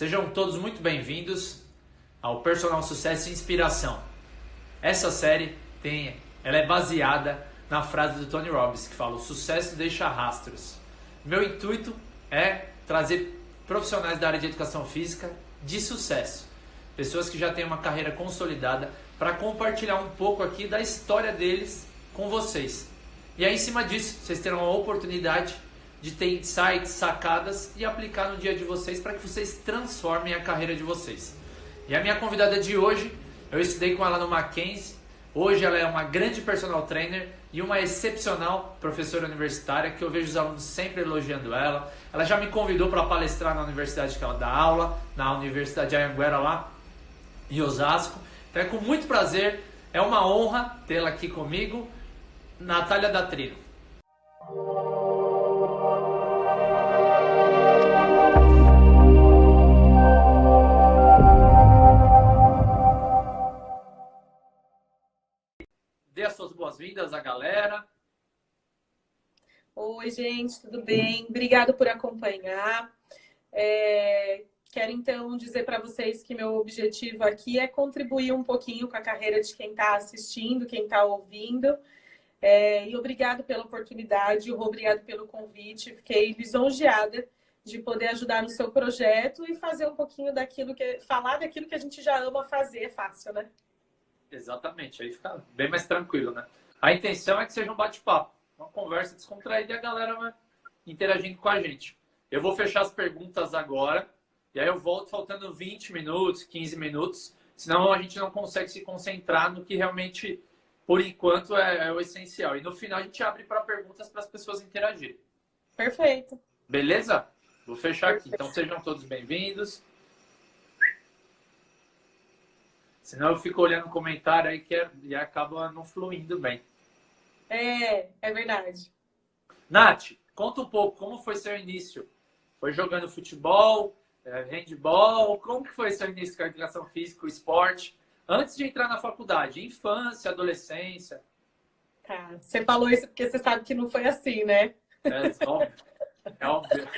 Sejam todos muito bem-vindos ao Personal Sucesso e Inspiração. Essa série tem, ela é baseada na frase do Tony Robbins que fala: "O sucesso deixa rastros". Meu intuito é trazer profissionais da área de educação física de sucesso, pessoas que já têm uma carreira consolidada, para compartilhar um pouco aqui da história deles com vocês. E aí, em cima disso, vocês terão a oportunidade de ter insights, sacadas e aplicar no dia de vocês para que vocês transformem a carreira de vocês. E a minha convidada de hoje, eu estudei com ela no Mackenzie. Hoje ela é uma grande personal trainer e uma excepcional professora universitária que eu vejo os alunos sempre elogiando ela. Ela já me convidou para palestrar na universidade que ela dá aula, na Universidade de lá em Osasco. Então é com muito prazer, é uma honra tê-la aqui comigo, Natália da boas-vindas à galera. Oi, gente, tudo bem? Obrigado por acompanhar. É, quero então dizer para vocês que meu objetivo aqui é contribuir um pouquinho com a carreira de quem está assistindo, quem está ouvindo. É, e obrigado pela oportunidade, obrigado pelo convite. Fiquei lisonjeada de poder ajudar no seu projeto e fazer um pouquinho daquilo que falar daquilo que a gente já ama fazer é fácil, né? Exatamente, aí fica bem mais tranquilo, né? A intenção é que seja um bate-papo, uma conversa descontraída e a galera vai interagindo com a gente. Eu vou fechar as perguntas agora e aí eu volto faltando 20 minutos, 15 minutos, senão a gente não consegue se concentrar no que realmente, por enquanto, é, é o essencial. E no final a gente abre para perguntas para as pessoas interagirem. Perfeito. Beleza? Vou fechar Perfeito. aqui. Então sejam todos bem-vindos. Senão eu fico olhando o comentário aí que é, e acaba não fluindo bem. É, é verdade. Nath, conta um pouco como foi seu início. Foi jogando futebol, é, handball? Como que foi seu início com a educação física, o esporte? Antes de entrar na faculdade, infância, adolescência? Tá, você falou isso porque você sabe que não foi assim, né? É óbvio. É óbvio.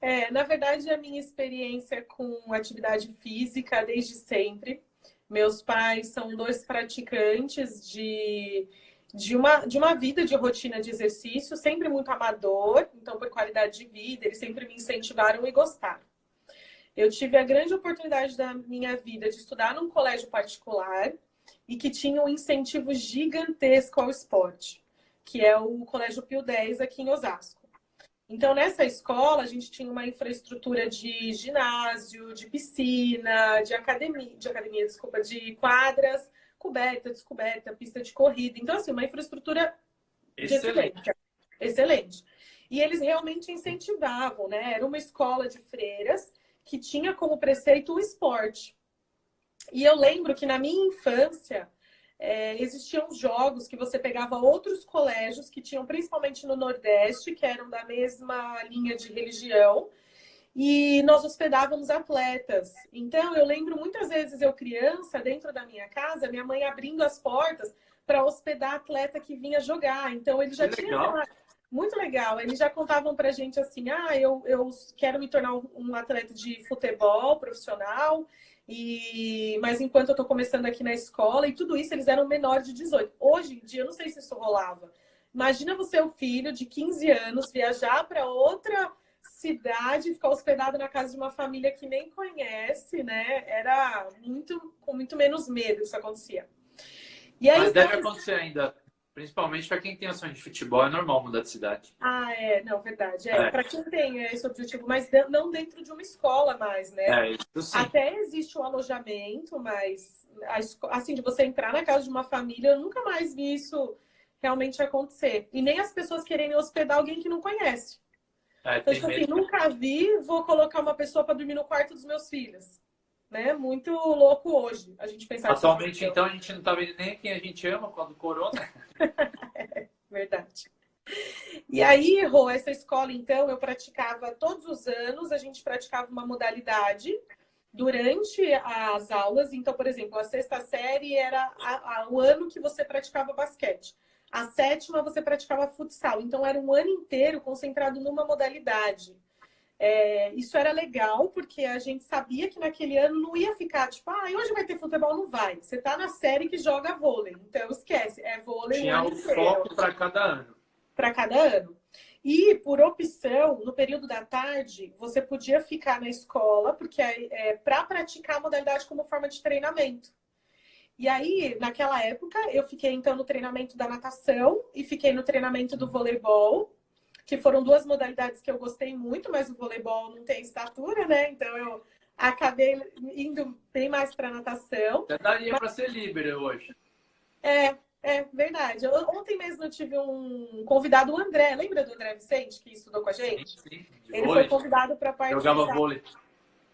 É, na verdade, a minha experiência com atividade física desde sempre meus pais são dois praticantes de, de, uma, de uma vida de rotina de exercício, sempre muito amador, então, por qualidade de vida, eles sempre me incentivaram e gostaram. Eu tive a grande oportunidade da minha vida de estudar num colégio particular e que tinha um incentivo gigantesco ao esporte, que é o Colégio Pio 10 aqui em Osasco. Então, nessa escola, a gente tinha uma infraestrutura de ginásio, de piscina, de academia, de academia, desculpa, de quadras, coberta, descoberta, pista de corrida. Então, assim, uma infraestrutura excelente. Excelente. E eles realmente incentivavam, né? Era uma escola de freiras que tinha como preceito o esporte. E eu lembro que na minha infância, é, existiam jogos que você pegava outros colégios que tinham, principalmente no Nordeste, que eram da mesma linha de religião, e nós hospedávamos atletas. Então, eu lembro muitas vezes eu criança, dentro da minha casa, minha mãe abrindo as portas para hospedar atleta que vinha jogar. Então, ele já que tinha. Legal. Muito legal. Eles já contavam pra gente assim: ah, eu, eu quero me tornar um atleta de futebol profissional e, mas enquanto eu estou começando aqui na escola e tudo isso, eles eram menores de 18. Hoje em dia, eu não sei se isso rolava. Imagina você, o filho de 15 anos, viajar para outra cidade, ficar hospedado na casa de uma família que nem conhece, né? Era muito com muito menos medo isso acontecia. E aí, Mas deve então, acontecer ainda Principalmente para quem tem ações de futebol, é normal mudar de cidade. Ah, é, não, verdade. É, é. Para quem tem esse objetivo, mas não dentro de uma escola mais, né? É, isso sim. Até existe um alojamento, mas assim, de você entrar na casa de uma família, eu nunca mais vi isso realmente acontecer. E nem as pessoas quererem hospedar alguém que não conhece. É, então, tipo assim, nunca vi, vou colocar uma pessoa para dormir no quarto dos meus filhos né? Muito louco hoje a gente pensar Atualmente, então, a gente não está vendo nem quem a gente ama com o corona. Verdade. E aí, Rô, essa escola, então, eu praticava todos os anos, a gente praticava uma modalidade durante as aulas. Então, por exemplo, a sexta série era a, a, o ano que você praticava basquete. A sétima você praticava futsal. Então, era um ano inteiro concentrado numa modalidade. É, isso era legal, porque a gente sabia que naquele ano não ia ficar tipo, ah, hoje vai ter futebol, não vai. Você tá na série que joga vôlei, então esquece, é vôlei. Tinha um foco para cada ano. Para cada ano. E por opção, no período da tarde, você podia ficar na escola, porque é, é para praticar a modalidade como forma de treinamento. E aí, naquela época, eu fiquei então no treinamento da natação e fiquei no treinamento do voleibol que foram duas modalidades que eu gostei muito, mas o voleibol não tem estatura, né? Então eu acabei indo bem mais para natação. Já daria mas... para ser livre hoje. É, é verdade. Eu, ontem mesmo eu tive um convidado, o André. Lembra do André Vicente, que estudou com a gente? Sim, sim. Ele vôlei. foi convidado para participar. Jogava vôlei.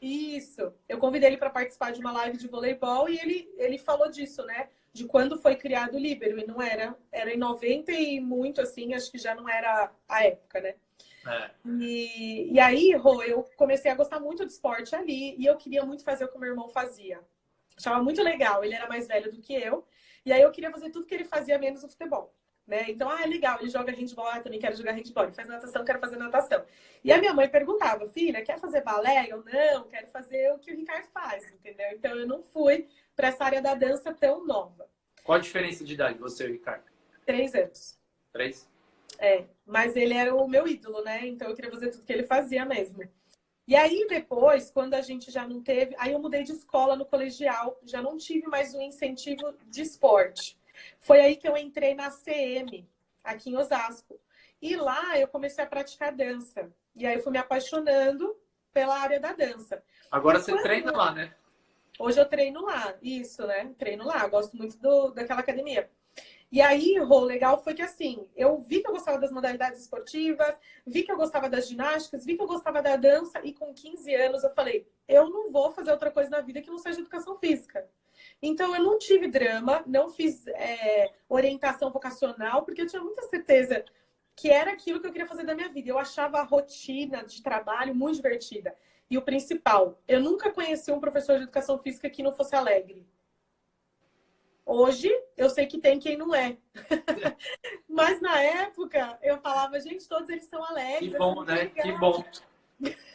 Isso. Eu convidei ele para participar de uma live de voleibol e ele, ele falou disso, né? de quando foi criado o Libero, e não era, era em 90 e muito assim, acho que já não era a época, né? É. E, e aí, Rô, eu comecei a gostar muito de esporte ali, e eu queria muito fazer o que o meu irmão fazia. Achava muito legal, ele era mais velho do que eu, e aí eu queria fazer tudo que ele fazia, menos o futebol. Né? Então, ah, é legal, ele joga handball, ah, também quero jogar handball, ele faz natação, quero fazer natação. E a minha mãe perguntava, filha, quer fazer balé? Eu não, quero fazer o que o Ricardo faz, entendeu? Então eu não fui para essa área da dança tão nova. Qual a diferença de idade, você e o Ricardo? Três anos. Três? É, mas ele era o meu ídolo, né? Então eu queria fazer tudo que ele fazia mesmo. E aí depois, quando a gente já não teve, aí eu mudei de escola no colegial, já não tive mais um incentivo de esporte. Foi aí que eu entrei na CM, aqui em Osasco. E lá eu comecei a praticar dança. E aí eu fui me apaixonando pela área da dança. Agora você treina lá, né? Hoje eu treino lá, isso, né? Treino lá, gosto muito do, daquela academia. E aí, o legal foi que assim, eu vi que eu gostava das modalidades esportivas, vi que eu gostava das ginásticas, vi que eu gostava da dança, e com 15 anos eu falei, eu não vou fazer outra coisa na vida que não seja educação física. Então eu não tive drama, não fiz é, orientação vocacional, porque eu tinha muita certeza que era aquilo que eu queria fazer da minha vida. Eu achava a rotina de trabalho muito divertida. E o principal, eu nunca conheci um professor de educação física que não fosse alegre. Hoje, eu sei que tem quem não é. Mas na época, eu falava, gente, todos eles são alegres. Que bom, né? Que bom.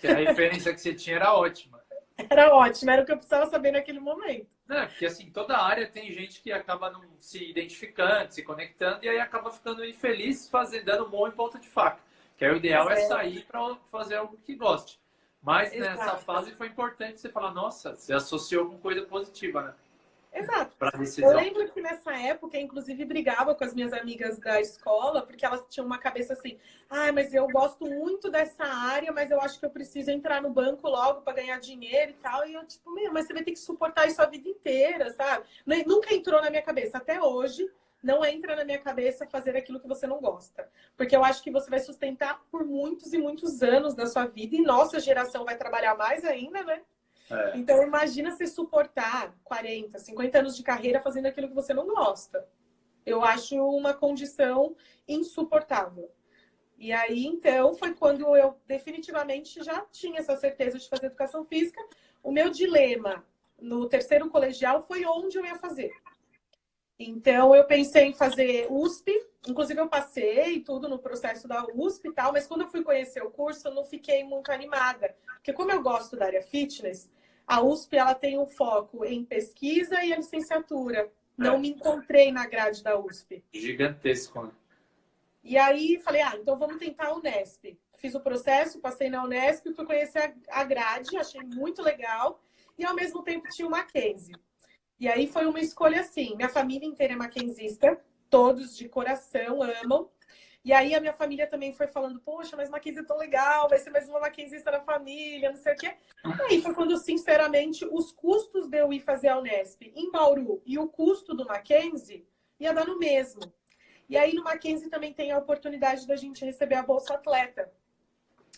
a referência que você tinha era ótima. Era ótima, era o que eu precisava saber naquele momento. É, porque assim, toda área tem gente que acaba não se identificando, se conectando, e aí acaba ficando infeliz, fazendo, dando bom em ponta de faca. Que aí o ideal é, é sair para fazer algo que goste. Mas Exato. nessa fase foi importante você falar, nossa, você associou com coisa positiva, né? Exato. Eu lembro que nessa época, inclusive, brigava com as minhas amigas da escola, porque elas tinham uma cabeça assim: ah, mas eu gosto muito dessa área, mas eu acho que eu preciso entrar no banco logo para ganhar dinheiro e tal. E eu, tipo, meu, mas você vai ter que suportar isso a vida inteira, sabe? Nunca entrou na minha cabeça. Até hoje, não entra na minha cabeça fazer aquilo que você não gosta. Porque eu acho que você vai sustentar por muitos e muitos anos da sua vida e nossa geração vai trabalhar mais ainda, né? É. Então imagina você suportar 40, 50 anos de carreira fazendo aquilo que você não gosta. Eu acho uma condição insuportável. E aí, então, foi quando eu definitivamente já tinha essa certeza de fazer educação física. O meu dilema no terceiro colegial foi onde eu ia fazer. Então, eu pensei em fazer USP, inclusive eu passei tudo no processo da USP e tal, mas quando eu fui conhecer o curso, eu não fiquei muito animada. Porque como eu gosto da área fitness, a USP ela tem um foco em pesquisa e a licenciatura. Não é. me encontrei na grade da USP. Gigantesco, né? E aí falei, ah, então vamos tentar a Unesp. Fiz o processo, passei na Unesp, fui conhecer a grade, achei muito legal. E ao mesmo tempo tinha o Mackenzie. E aí foi uma escolha assim. Minha família inteira é maquenzista, todos de coração amam. E aí a minha família também foi falando, poxa, mas Mackenzie é tão legal, vai ser mais uma maquenzista na família, não sei o quê. Aí foi quando, sinceramente, os custos de eu ir fazer a Unesp em Bauru e o custo do Mackenzie ia dar no mesmo. E aí no Mackenzie também tem a oportunidade da gente receber a Bolsa Atleta,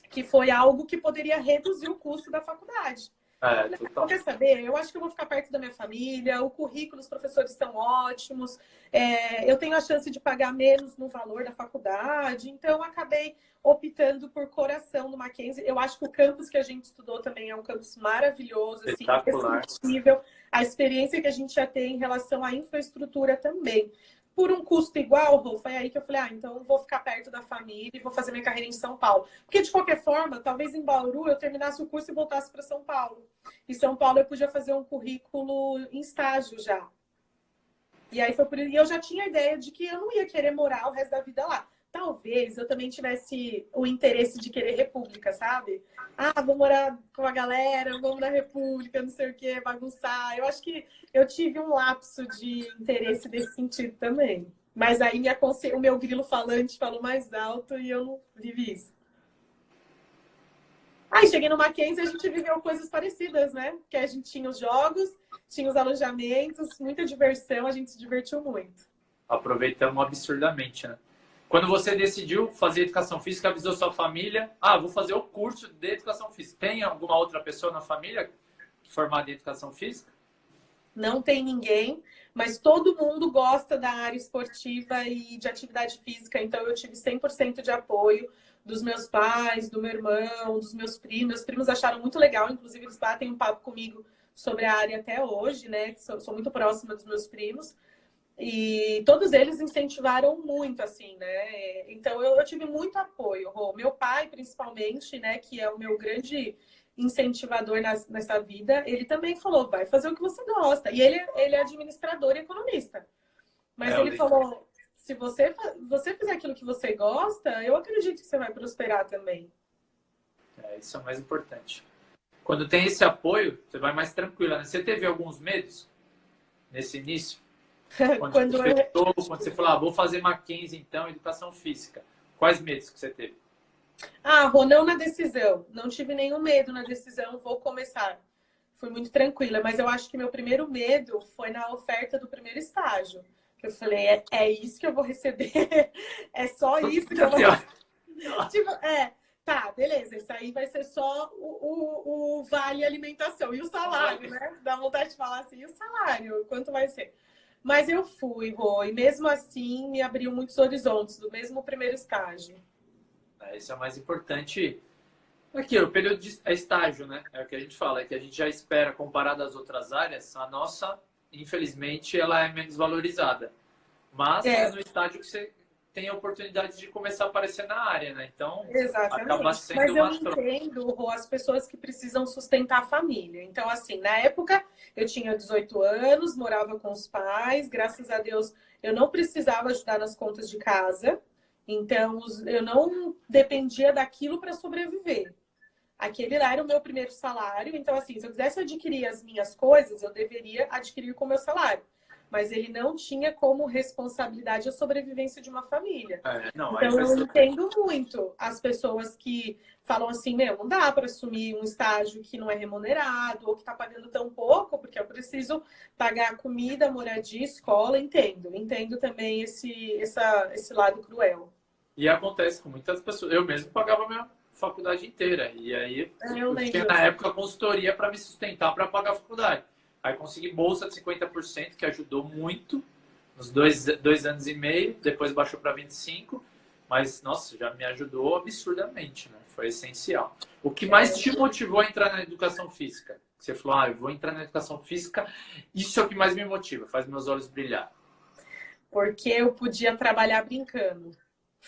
que foi algo que poderia reduzir o custo da faculdade. É, total. Quer saber? Eu acho que eu vou ficar perto da minha família, o currículo, os professores são ótimos, é, eu tenho a chance de pagar menos no valor da faculdade, então acabei optando por coração no Mackenzie. Eu acho que o campus que a gente estudou também é um campus maravilhoso, assim, A experiência que a gente já tem em relação à infraestrutura também. Por um custo igual, foi aí que eu falei, ah, então vou ficar perto da família e vou fazer minha carreira em São Paulo. Porque, de qualquer forma, talvez em Bauru eu terminasse o curso e voltasse para São Paulo. Em São Paulo eu podia fazer um currículo em estágio já. E aí foi por. E eu já tinha a ideia de que eu não ia querer morar o resto da vida lá. Talvez eu também tivesse o interesse de querer república, sabe? Ah, vou morar com a galera, vamos na república, não sei o quê, bagunçar. Eu acho que eu tive um lapso de interesse desse sentido também. Mas aí minha consci... o meu grilo falante falou mais alto e eu não vivi isso. Aí cheguei no Mackenzie e a gente viveu coisas parecidas, né? Que a gente tinha os jogos, tinha os alojamentos, muita diversão, a gente se divertiu muito. Aproveitamos absurdamente, né? Quando você decidiu fazer educação física, avisou sua família, ah, vou fazer o curso de educação física. Tem alguma outra pessoa na família formada em educação física? Não tem ninguém, mas todo mundo gosta da área esportiva e de atividade física, então eu tive 100% de apoio dos meus pais, do meu irmão, dos meus primos. Meus primos acharam muito legal, inclusive eles batem um papo comigo sobre a área até hoje, né? Sou, sou muito próxima dos meus primos. E todos eles incentivaram muito, assim, né? Então eu, eu tive muito apoio. Meu pai, principalmente, né, que é o meu grande incentivador nas, nessa vida, ele também falou: vai fazer o que você gosta. E ele, ele é administrador e economista. Mas é, ele falou: se você, você fizer aquilo que você gosta, eu acredito que você vai prosperar também. É, isso é o mais importante. Quando tem esse apoio, você vai mais tranquila. Né? Você teve alguns medos nesse início? Quando, quando você, eu... fechou, quando você falou, ah, vou fazer Mackenzie, então, educação física. Quais medos que você teve? Ah, Rô, não na decisão. Não tive nenhum medo na decisão, vou começar. Fui muito tranquila, mas eu acho que meu primeiro medo foi na oferta do primeiro estágio. Eu falei, é, é isso que eu vou receber? é só isso que eu vou tipo, é, tá, beleza, isso aí vai ser só o, o, o, vale alimentação. E o salário, né? Dá vontade de falar assim, e o salário, quanto vai ser? Mas eu fui, Rô, e mesmo assim me abriu muitos horizontes, do mesmo primeiro estágio. É, isso é o mais importante. Aqui, o período de é estágio, né? É o que a gente fala, é que a gente já espera, comparado às outras áreas, a nossa infelizmente, ela é menos valorizada. Mas é, é no estágio que você tem a oportunidade de começar a aparecer na área, né? Então, Exatamente. acaba sendo Mas eu entendo, Rô, as pessoas que precisam sustentar a família. Então, assim, na época, eu tinha 18 anos, morava com os pais, graças a Deus, eu não precisava ajudar nas contas de casa. Então, eu não dependia daquilo para sobreviver. Aquele lá era o meu primeiro salário. Então, assim, se eu quisesse adquirir as minhas coisas, eu deveria adquirir com o meu salário. Mas ele não tinha como responsabilidade a sobrevivência de uma família. É, não, então, eu entendo muito as pessoas que falam assim: meu, não dá para assumir um estágio que não é remunerado ou que está pagando tão pouco, porque eu preciso pagar comida, moradia, escola. Entendo. Entendo também esse, essa, esse lado cruel. E acontece com muitas pessoas. Eu mesmo pagava minha faculdade inteira. E aí eu, eu tinha na época consultoria para me sustentar para pagar a faculdade. Aí consegui bolsa de 50%, que ajudou muito nos dois, dois anos e meio, depois baixou para 25%, mas nossa, já me ajudou absurdamente, né? Foi essencial. O que mais te motivou a entrar na educação física? Você falou, ah, eu vou entrar na educação física, isso é o que mais me motiva, faz meus olhos brilhar. Porque eu podia trabalhar brincando.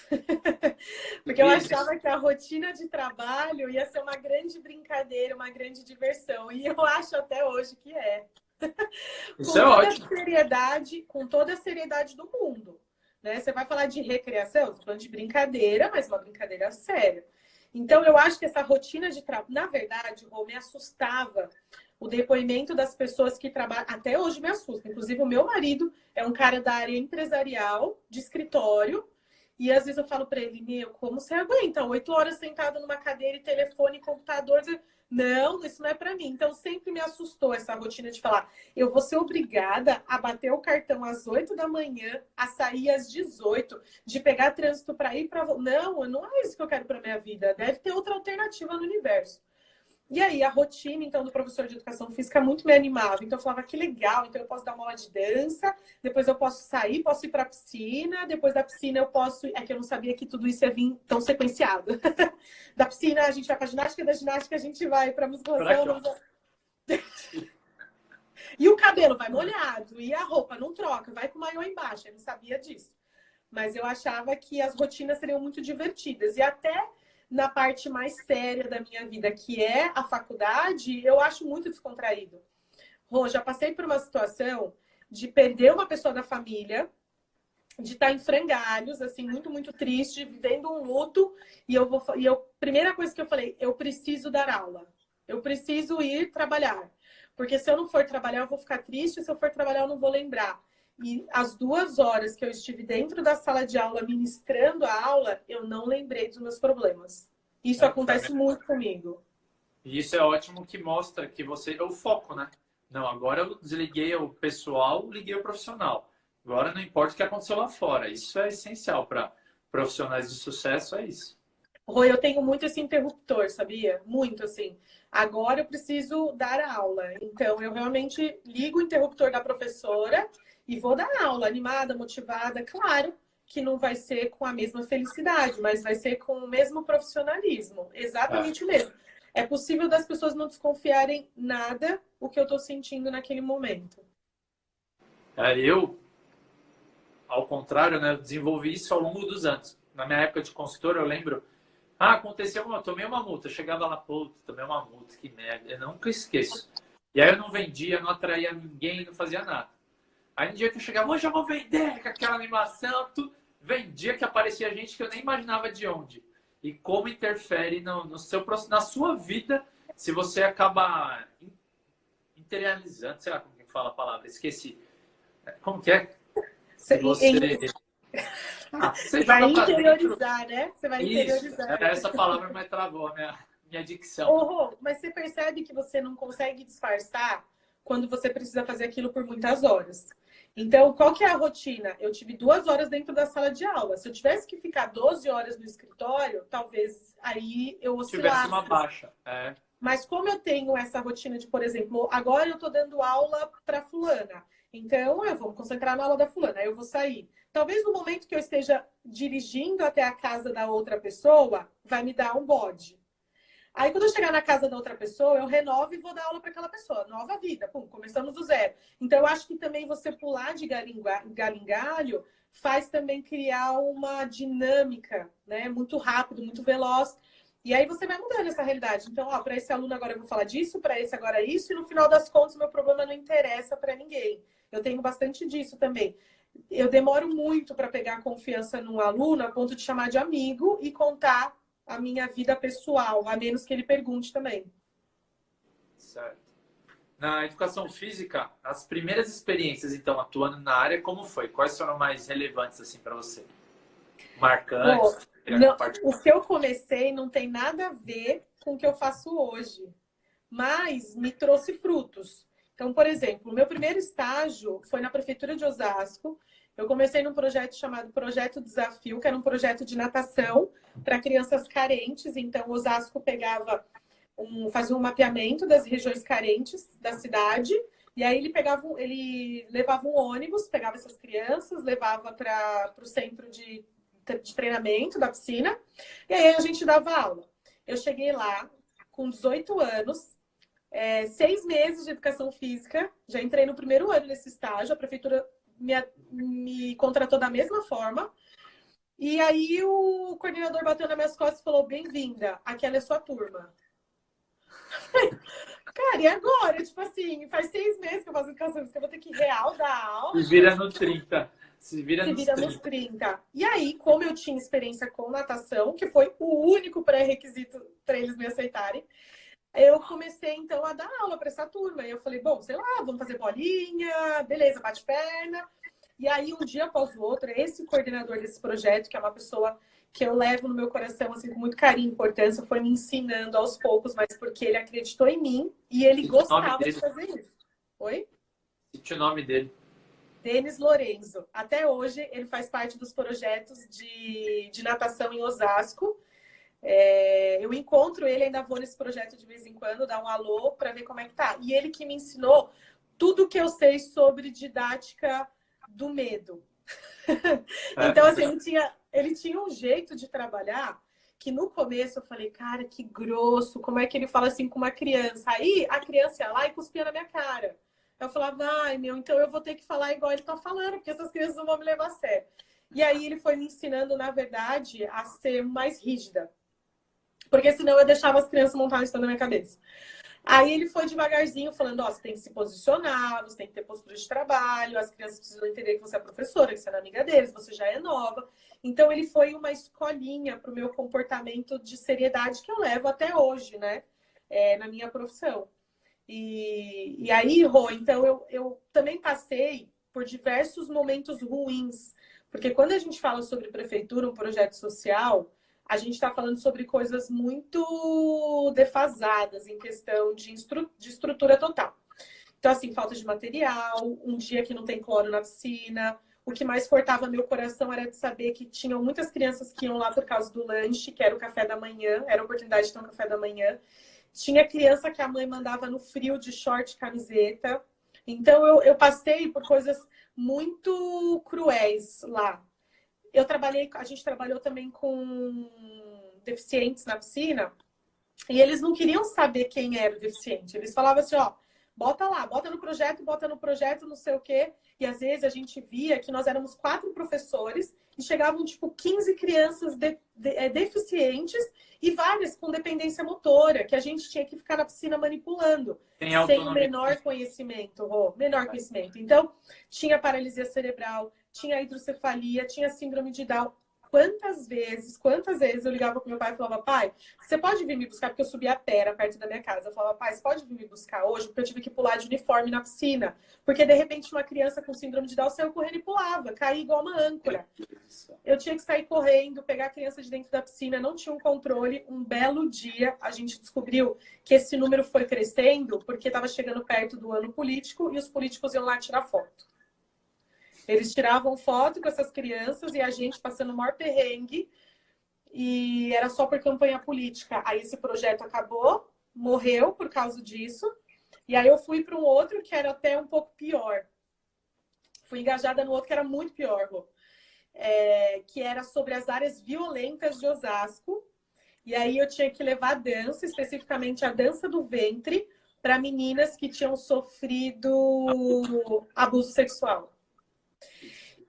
Porque eu achava que a rotina de trabalho ia ser uma grande brincadeira, uma grande diversão. E eu acho até hoje que é. Isso com é toda ótimo. A seriedade, com toda a seriedade do mundo. Né? Você vai falar de recreação, estou falando de brincadeira, mas uma brincadeira séria. Então, eu acho que essa rotina de trabalho, na verdade, Rô, me assustava o depoimento das pessoas que trabalham. Até hoje me assusta. Inclusive, o meu marido é um cara da área empresarial, de escritório, e às vezes eu falo para ele, meu, como você aguenta? Oito horas sentado numa cadeira e telefone computador. Não, isso não é para mim. Então sempre me assustou essa rotina de falar, eu vou ser obrigada a bater o cartão às oito da manhã, a sair às 18, de pegar trânsito para ir para Não, não é isso que eu quero para minha vida. Deve ter outra alternativa no universo. E aí, a rotina, então, do professor de educação física muito me animava. Então, eu falava que legal, então eu posso dar uma aula de dança, depois eu posso sair, posso ir para a piscina, depois da piscina eu posso. É que eu não sabia que tudo isso ia vir tão sequenciado. da piscina a gente vai para ginástica, da ginástica a gente vai para musculação. e o cabelo cabelo vai molhado e a roupa não troca, vai com o maiô embaixo. Eu não sabia disso. Mas eu achava que as rotinas seriam muito divertidas. E até na parte mais séria da minha vida, que é a faculdade, eu acho muito descontraído. Rô, já passei por uma situação de perder uma pessoa da família, de estar em frangalhos, assim, muito, muito triste, vivendo um luto, e eu vou e eu primeira coisa que eu falei, eu preciso dar aula. Eu preciso ir trabalhar. Porque se eu não for trabalhar, eu vou ficar triste, se eu for trabalhar, eu não vou lembrar. E as duas horas que eu estive dentro da sala de aula ministrando a aula, eu não lembrei dos meus problemas. Isso é, acontece muito comigo. E isso é ótimo que mostra que você é o foco, né? Não, agora eu desliguei o pessoal, liguei o profissional. Agora não importa o que aconteceu lá fora. Isso é essencial para profissionais de sucesso, é isso. Rui, eu tenho muito esse interruptor, sabia? Muito assim. Agora eu preciso dar aula. Então eu realmente ligo o interruptor da professora e vou dar aula, animada, motivada, claro que não vai ser com a mesma felicidade, mas vai ser com o mesmo profissionalismo, exatamente o mesmo. É possível das pessoas não desconfiarem nada o que eu estou sentindo naquele momento. É, eu, ao contrário, né, desenvolvi isso ao longo dos anos. Na minha época de consultor, eu lembro, ah, aconteceu, eu tomei uma multa, chegava lá, pô, tomei uma multa, que merda, eu nunca esqueço. E aí eu não vendia, não atraía ninguém, não fazia nada. Aí no dia que eu chegava, hoje eu vou vender, com aquela animação, tu vendia que aparecia gente que eu nem imaginava de onde. E como interfere no, no seu na sua vida se você acaba interiorizando, sei lá como que fala a palavra, esqueci. Como que é? Se você... Ah, você vai interiorizar, né? Você vai Isso, interiorizar. Essa palavra me travou a minha, minha dicção. Oh, mas você percebe que você não consegue disfarçar quando você precisa fazer aquilo por muitas horas. Então, qual que é a rotina? Eu tive duas horas dentro da sala de aula. Se eu tivesse que ficar 12 horas no escritório, talvez aí eu oscilasse. Tivesse uma baixa, é. Mas como eu tenho essa rotina de, por exemplo, agora eu estou dando aula para fulana, então eu vou me concentrar na aula da fulana, aí eu vou sair. Talvez no momento que eu esteja dirigindo até a casa da outra pessoa, vai me dar um bode. Aí, quando eu chegar na casa da outra pessoa, eu renovo e vou dar aula para aquela pessoa. Nova vida, pum, começamos do zero. Então, eu acho que também você pular de galho em galho faz também criar uma dinâmica, né? Muito rápido, muito veloz. E aí você vai mudando essa realidade. Então, ó, para esse aluno agora eu vou falar disso, para esse agora isso, e no final das contas, meu problema não interessa para ninguém. Eu tenho bastante disso também. Eu demoro muito para pegar confiança num aluno a ponto de chamar de amigo e contar a minha vida pessoal, a menos que ele pergunte também. Certo. Na educação física, as primeiras experiências, então, atuando na área, como foi? Quais foram mais relevantes, assim, para você? Marcantes? não, o que eu comecei não tem nada a ver com o que eu faço hoje, mas me trouxe frutos. Então, por exemplo, o meu primeiro estágio foi na prefeitura de Osasco. Eu comecei num projeto chamado Projeto Desafio, que era um projeto de natação para crianças carentes. Então, Osasco pegava um, fazia um mapeamento das regiões carentes da cidade. E aí ele pegava, ele levava um ônibus, pegava essas crianças, levava para o centro de, de treinamento da piscina, e aí a gente dava aula. Eu cheguei lá com 18 anos, é, seis meses de educação física, já entrei no primeiro ano nesse estágio, a prefeitura me, me contratou da mesma forma. E aí o coordenador bateu nas minhas costas e falou: Bem-vinda, aquela é sua turma. Cara, e agora? Tipo assim, faz seis meses que eu faço educação física, eu vou ter que real dar aula. Se vira no 30. Se vira, Se nos, vira 30. nos 30. E aí, como eu tinha experiência com natação, que foi o único pré-requisito para eles me aceitarem, eu comecei então a dar aula para essa turma. E eu falei, bom, sei lá, vamos fazer bolinha, beleza, bate perna. E aí, um dia após o outro, esse coordenador desse projeto, que é uma pessoa que eu levo no meu coração assim, com muito carinho e importância, foi me ensinando aos poucos, mas porque ele acreditou em mim e ele gostava de fazer isso. Oi? Cite o nome dele. Denis Lorenzo. Até hoje, ele faz parte dos projetos de, de natação em Osasco. É, eu encontro ele, ainda vou nesse projeto de vez em quando, dar um alô para ver como é que tá. E ele que me ensinou tudo que eu sei sobre didática do medo. É. então, assim, ele tinha, ele tinha um jeito de trabalhar que no começo eu falei, cara, que grosso, como é que ele fala assim com uma criança? Aí a criança ia lá e cuspia na minha cara. Eu falava, ai, meu, então eu vou ter que falar igual ele tá falando, porque essas crianças não vão me levar a sério. E aí ele foi me ensinando, na verdade, a ser mais rígida. Porque senão eu deixava as crianças montarem isso na minha cabeça. Aí ele foi devagarzinho falando, ó, oh, você tem que se posicionar, você tem que ter postura de trabalho, as crianças precisam entender que você é professora, que você é amiga deles, você já é nova. Então ele foi uma escolinha para o meu comportamento de seriedade que eu levo até hoje, né? É, na minha profissão. E, e aí, Rô, então eu, eu também passei por diversos momentos ruins. Porque quando a gente fala sobre prefeitura, um projeto social, a gente está falando sobre coisas muito defasadas em questão de, de estrutura total. Então, assim, falta de material, um dia que não tem cloro na piscina. O que mais cortava meu coração era de saber que tinham muitas crianças que iam lá por causa do lanche, que era o café da manhã, era a oportunidade de ter um café da manhã. Tinha criança que a mãe mandava no frio de short camiseta. Então, eu, eu passei por coisas muito cruéis lá. Eu trabalhei, a gente trabalhou também com deficientes na piscina e eles não queriam saber quem era o deficiente. Eles falavam assim, ó, bota lá, bota no projeto, bota no projeto, não sei o quê. E às vezes a gente via que nós éramos quatro professores e chegavam, tipo, 15 crianças de, de, é, deficientes e várias com dependência motora, que a gente tinha que ficar na piscina manipulando, sem o menor conhecimento, Rô, menor conhecimento. Então, tinha paralisia cerebral, tinha hidrocefalia, tinha síndrome de Down. Quantas vezes, quantas vezes eu ligava pro meu pai e falava, pai, você pode vir me buscar? Porque eu subia a pera perto da minha casa. Eu falava, pai, você pode vir me buscar hoje? Porque eu tive que pular de uniforme na piscina. Porque, de repente, uma criança com síndrome de Down saiu correndo e pulava, caía igual uma âncora. Eu tinha que sair correndo, pegar a criança de dentro da piscina, não tinha um controle. Um belo dia, a gente descobriu que esse número foi crescendo porque estava chegando perto do ano político e os políticos iam lá tirar foto. Eles tiravam foto com essas crianças e a gente passando o maior perrengue. E era só por campanha política. Aí esse projeto acabou, morreu por causa disso. E aí eu fui para um outro que era até um pouco pior. Fui engajada no outro que era muito pior, é, que era sobre as áreas violentas de Osasco. E aí eu tinha que levar dança, especificamente a dança do ventre, para meninas que tinham sofrido abuso sexual.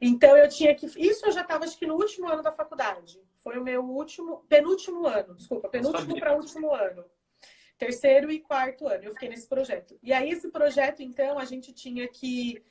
Então eu tinha que. Isso eu já estava, acho que no último ano da faculdade. Foi o meu último. Penúltimo ano, desculpa, penúltimo para último ano. Terceiro e quarto ano, eu fiquei nesse projeto. E aí, esse projeto, então, a gente tinha que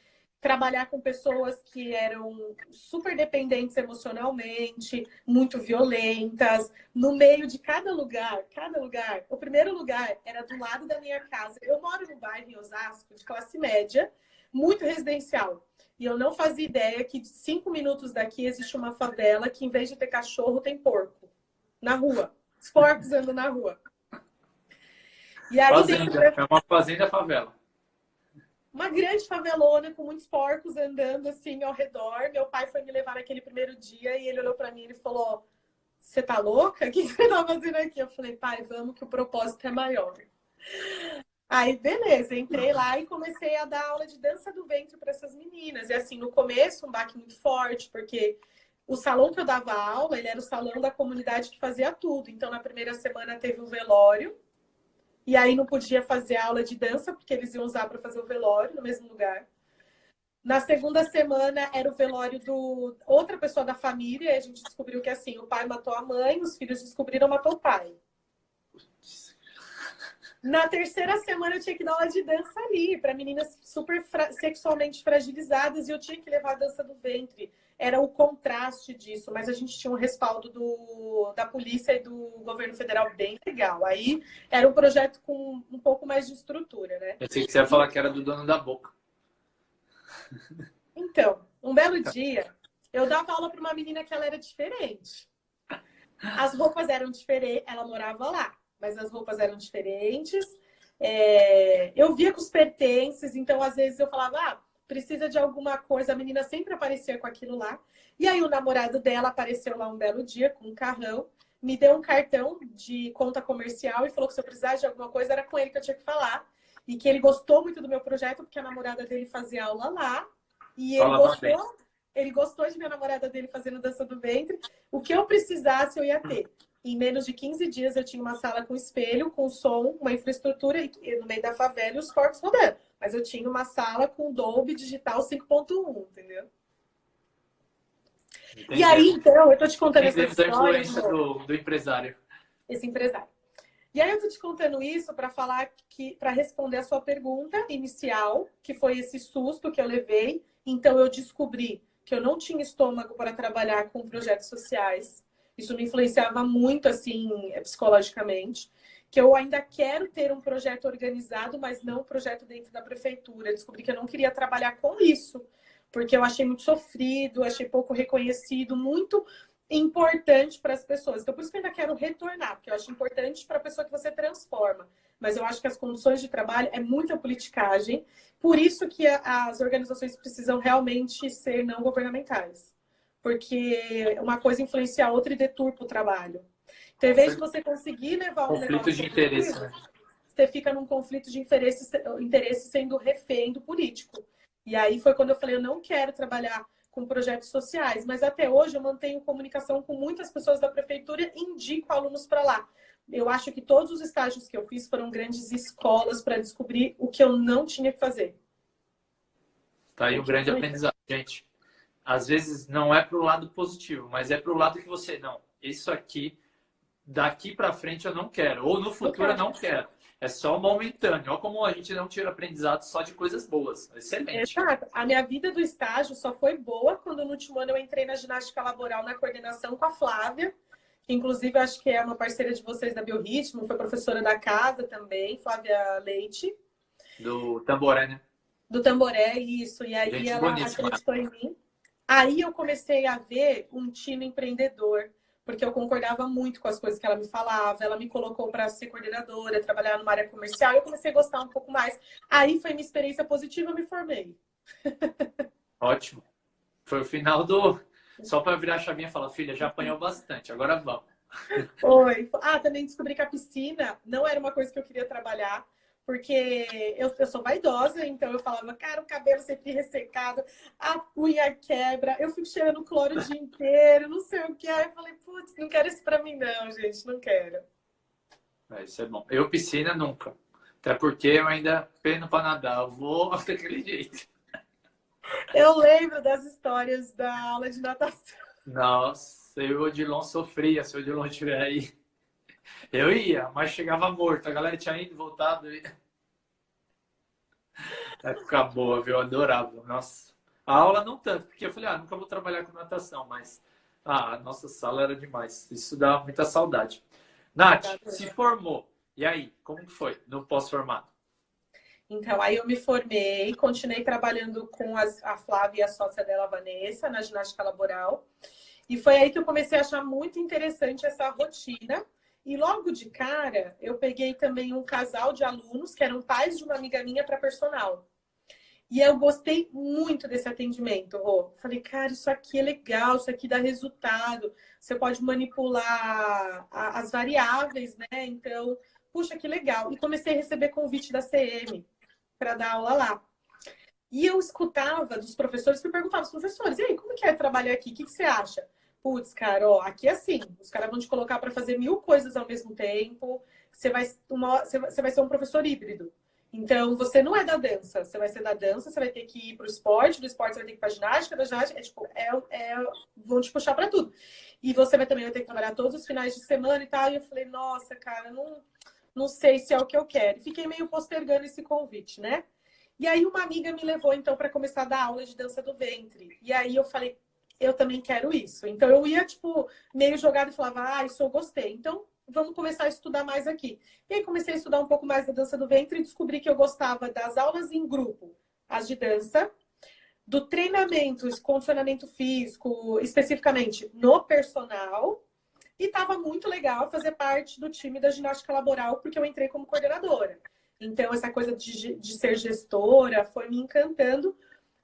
trabalhar com pessoas que eram super dependentes emocionalmente, muito violentas, no meio de cada lugar, cada lugar. O primeiro lugar era do lado da minha casa. Eu moro no bairro em Osasco, de classe média, muito residencial. E eu não fazia ideia que de cinco minutos daqui existe uma favela que, em vez de ter cachorro, tem porco. Na rua. Os porcos andam na rua. E aí, fazenda. É uma fazenda favela. Uma grande favelona com muitos porcos andando assim ao redor. Meu pai foi me levar naquele primeiro dia e ele olhou para mim e falou: Você tá louca? O que você tá fazendo aqui? Eu falei: Pai, vamos que o propósito é maior. Aí, beleza, entrei lá e comecei a dar aula de dança do ventre para essas meninas. E assim, no começo, um baque muito forte, porque o salão que eu dava aula, ele era o salão da comunidade que fazia tudo. Então, na primeira semana teve o velório, e aí não podia fazer aula de dança, porque eles iam usar para fazer o velório no mesmo lugar. Na segunda semana era o velório do outra pessoa da família, e a gente descobriu que assim, o pai matou a mãe, os filhos descobriram matou o pai. Na terceira semana eu tinha que dar aula de dança ali, para meninas super fra sexualmente fragilizadas, e eu tinha que levar a dança do ventre. Era o contraste disso, mas a gente tinha um respaldo do, da polícia e do governo federal bem legal. Aí era um projeto com um pouco mais de estrutura, né? Eu sei que você ia falar que era do dono da boca. Então, um belo dia, eu dava aula para uma menina que ela era diferente. As roupas eram diferentes, ela morava lá mas as roupas eram diferentes. É, eu via com os pertences, então às vezes eu falava, ah, precisa de alguma coisa, a menina sempre aparecia com aquilo lá. E aí o namorado dela apareceu lá um belo dia com um carrão, me deu um cartão de conta comercial e falou que se eu precisasse de alguma coisa era com ele que eu tinha que falar. E que ele gostou muito do meu projeto, porque a namorada dele fazia aula lá. E ele gostou, ele gostou de minha namorada dele fazendo dança do ventre. O que eu precisasse, eu ia ter. Em menos de 15 dias eu tinha uma sala com espelho, com som, uma infraestrutura e no meio da favela os corpos rodando. Mas eu tinha uma sala com Dolby Digital 5.1, entendeu? Entendi. E aí, então, eu tô te contando essa história. do, do empresário. Esse empresário. E aí eu tô te contando isso para falar que para responder a sua pergunta inicial, que foi esse susto que eu levei. Então eu descobri que eu não tinha estômago para trabalhar com projetos sociais. Isso me influenciava muito assim psicologicamente. Que eu ainda quero ter um projeto organizado, mas não um projeto dentro da prefeitura. Descobri que eu não queria trabalhar com isso, porque eu achei muito sofrido, achei pouco reconhecido, muito importante para as pessoas. Então, por isso que eu ainda quero retornar, porque eu acho importante para a pessoa que você transforma. Mas eu acho que as condições de trabalho é muita politicagem. Por isso que as organizações precisam realmente ser não governamentais. Porque uma coisa influencia a outra e deturpa o trabalho. Então, em vez de você conseguir levar um conflito de interesse, né? você fica num conflito de interesse, interesse sendo refém do político. E aí foi quando eu falei, eu não quero trabalhar com projetos sociais, mas até hoje eu mantenho comunicação com muitas pessoas da prefeitura e indico alunos para lá. Eu acho que todos os estágios que eu fiz foram grandes escolas para descobrir o que eu não tinha que fazer. Tá aí um grande aprendizado, gente. Às vezes não é para o lado positivo, mas é para o lado que você não. Isso aqui, daqui para frente eu não quero, ou no futuro eu não quero. É só momentâneo. Olha como a gente não tira aprendizado só de coisas boas. Excelente. Exato. A minha vida do estágio só foi boa quando no último ano eu entrei na ginástica laboral na coordenação com a Flávia, que inclusive acho que é uma parceira de vocês da Biorritmo, foi professora da casa também, Flávia Leite. Do Tamboré, né? Do Tamboré, isso. E aí gente ela acreditou em mim. Aí eu comecei a ver um time empreendedor porque eu concordava muito com as coisas que ela me falava. Ela me colocou para ser coordenadora, trabalhar numa área comercial, e eu comecei a gostar um pouco mais. Aí foi minha experiência positiva, eu me formei. Ótimo. Foi o final do. Só para virar a chavinha e falar, filha, já apanhou bastante, agora vamos. Foi. Ah, também descobri que a piscina não era uma coisa que eu queria trabalhar porque eu, eu sou vaidosa, então eu falava, cara, o cabelo sempre ressecado, a unha quebra, eu fico cheirando cloro o dia inteiro, não sei o que. Aí eu falei, putz, não quero isso pra mim, não, gente, não quero. É, isso é bom. Eu, piscina, nunca. Até porque eu ainda peno pra nadar, eu vou daquele jeito. Eu lembro das histórias da aula de natação. Nossa, eu e o Odilon sofria se o Odilon estiver aí. Eu ia, mas chegava morto. A galera tinha ido, voltado. E... Época boa, viu? Eu adorava. Nossa. A aula não tanto, porque eu falei, ah, nunca vou trabalhar com natação, mas ah, a nossa sala era demais. Isso dá muita saudade. Nath, se formou. E aí, como foi no pós-formado? Então, aí eu me formei, continuei trabalhando com as, a Flávia e a sócia dela, a Vanessa, na ginástica laboral. E foi aí que eu comecei a achar muito interessante essa rotina e logo de cara, eu peguei também um casal de alunos que eram pais de uma amiga minha para personal. E eu gostei muito desse atendimento, Rô. Falei, cara, isso aqui é legal, isso aqui dá resultado. Você pode manipular as variáveis, né? Então, puxa, que legal. E comecei a receber convite da CM para dar aula lá. E eu escutava dos professores que perguntavam aos professores, e aí, como que é trabalhar aqui? O que, que você acha? Putz, cara, ó, aqui é assim, os caras vão te colocar para fazer mil coisas ao mesmo tempo, você vai, uma, você vai ser um professor híbrido. Então, você não é da dança, você vai ser da dança, você vai ter que ir para o esporte, do esporte você vai ter que ir para ginástica, da ginástica, é, tipo, é, é, vão te puxar para tudo. E você vai também vai ter que trabalhar todos os finais de semana e tal. E eu falei, nossa, cara, não, não sei se é o que eu quero. E fiquei meio postergando esse convite, né? E aí uma amiga me levou então para começar a dar aula de dança do ventre. E aí eu falei, eu também quero isso. Então eu ia, tipo, meio jogado e falava, ah, isso eu gostei. Então vamos começar a estudar mais aqui. E aí comecei a estudar um pouco mais da dança do ventre e descobri que eu gostava das aulas em grupo, as de dança, do treinamento, condicionamento físico, especificamente no personal. E estava muito legal fazer parte do time da ginástica laboral, porque eu entrei como coordenadora. Então, essa coisa de, de ser gestora foi me encantando,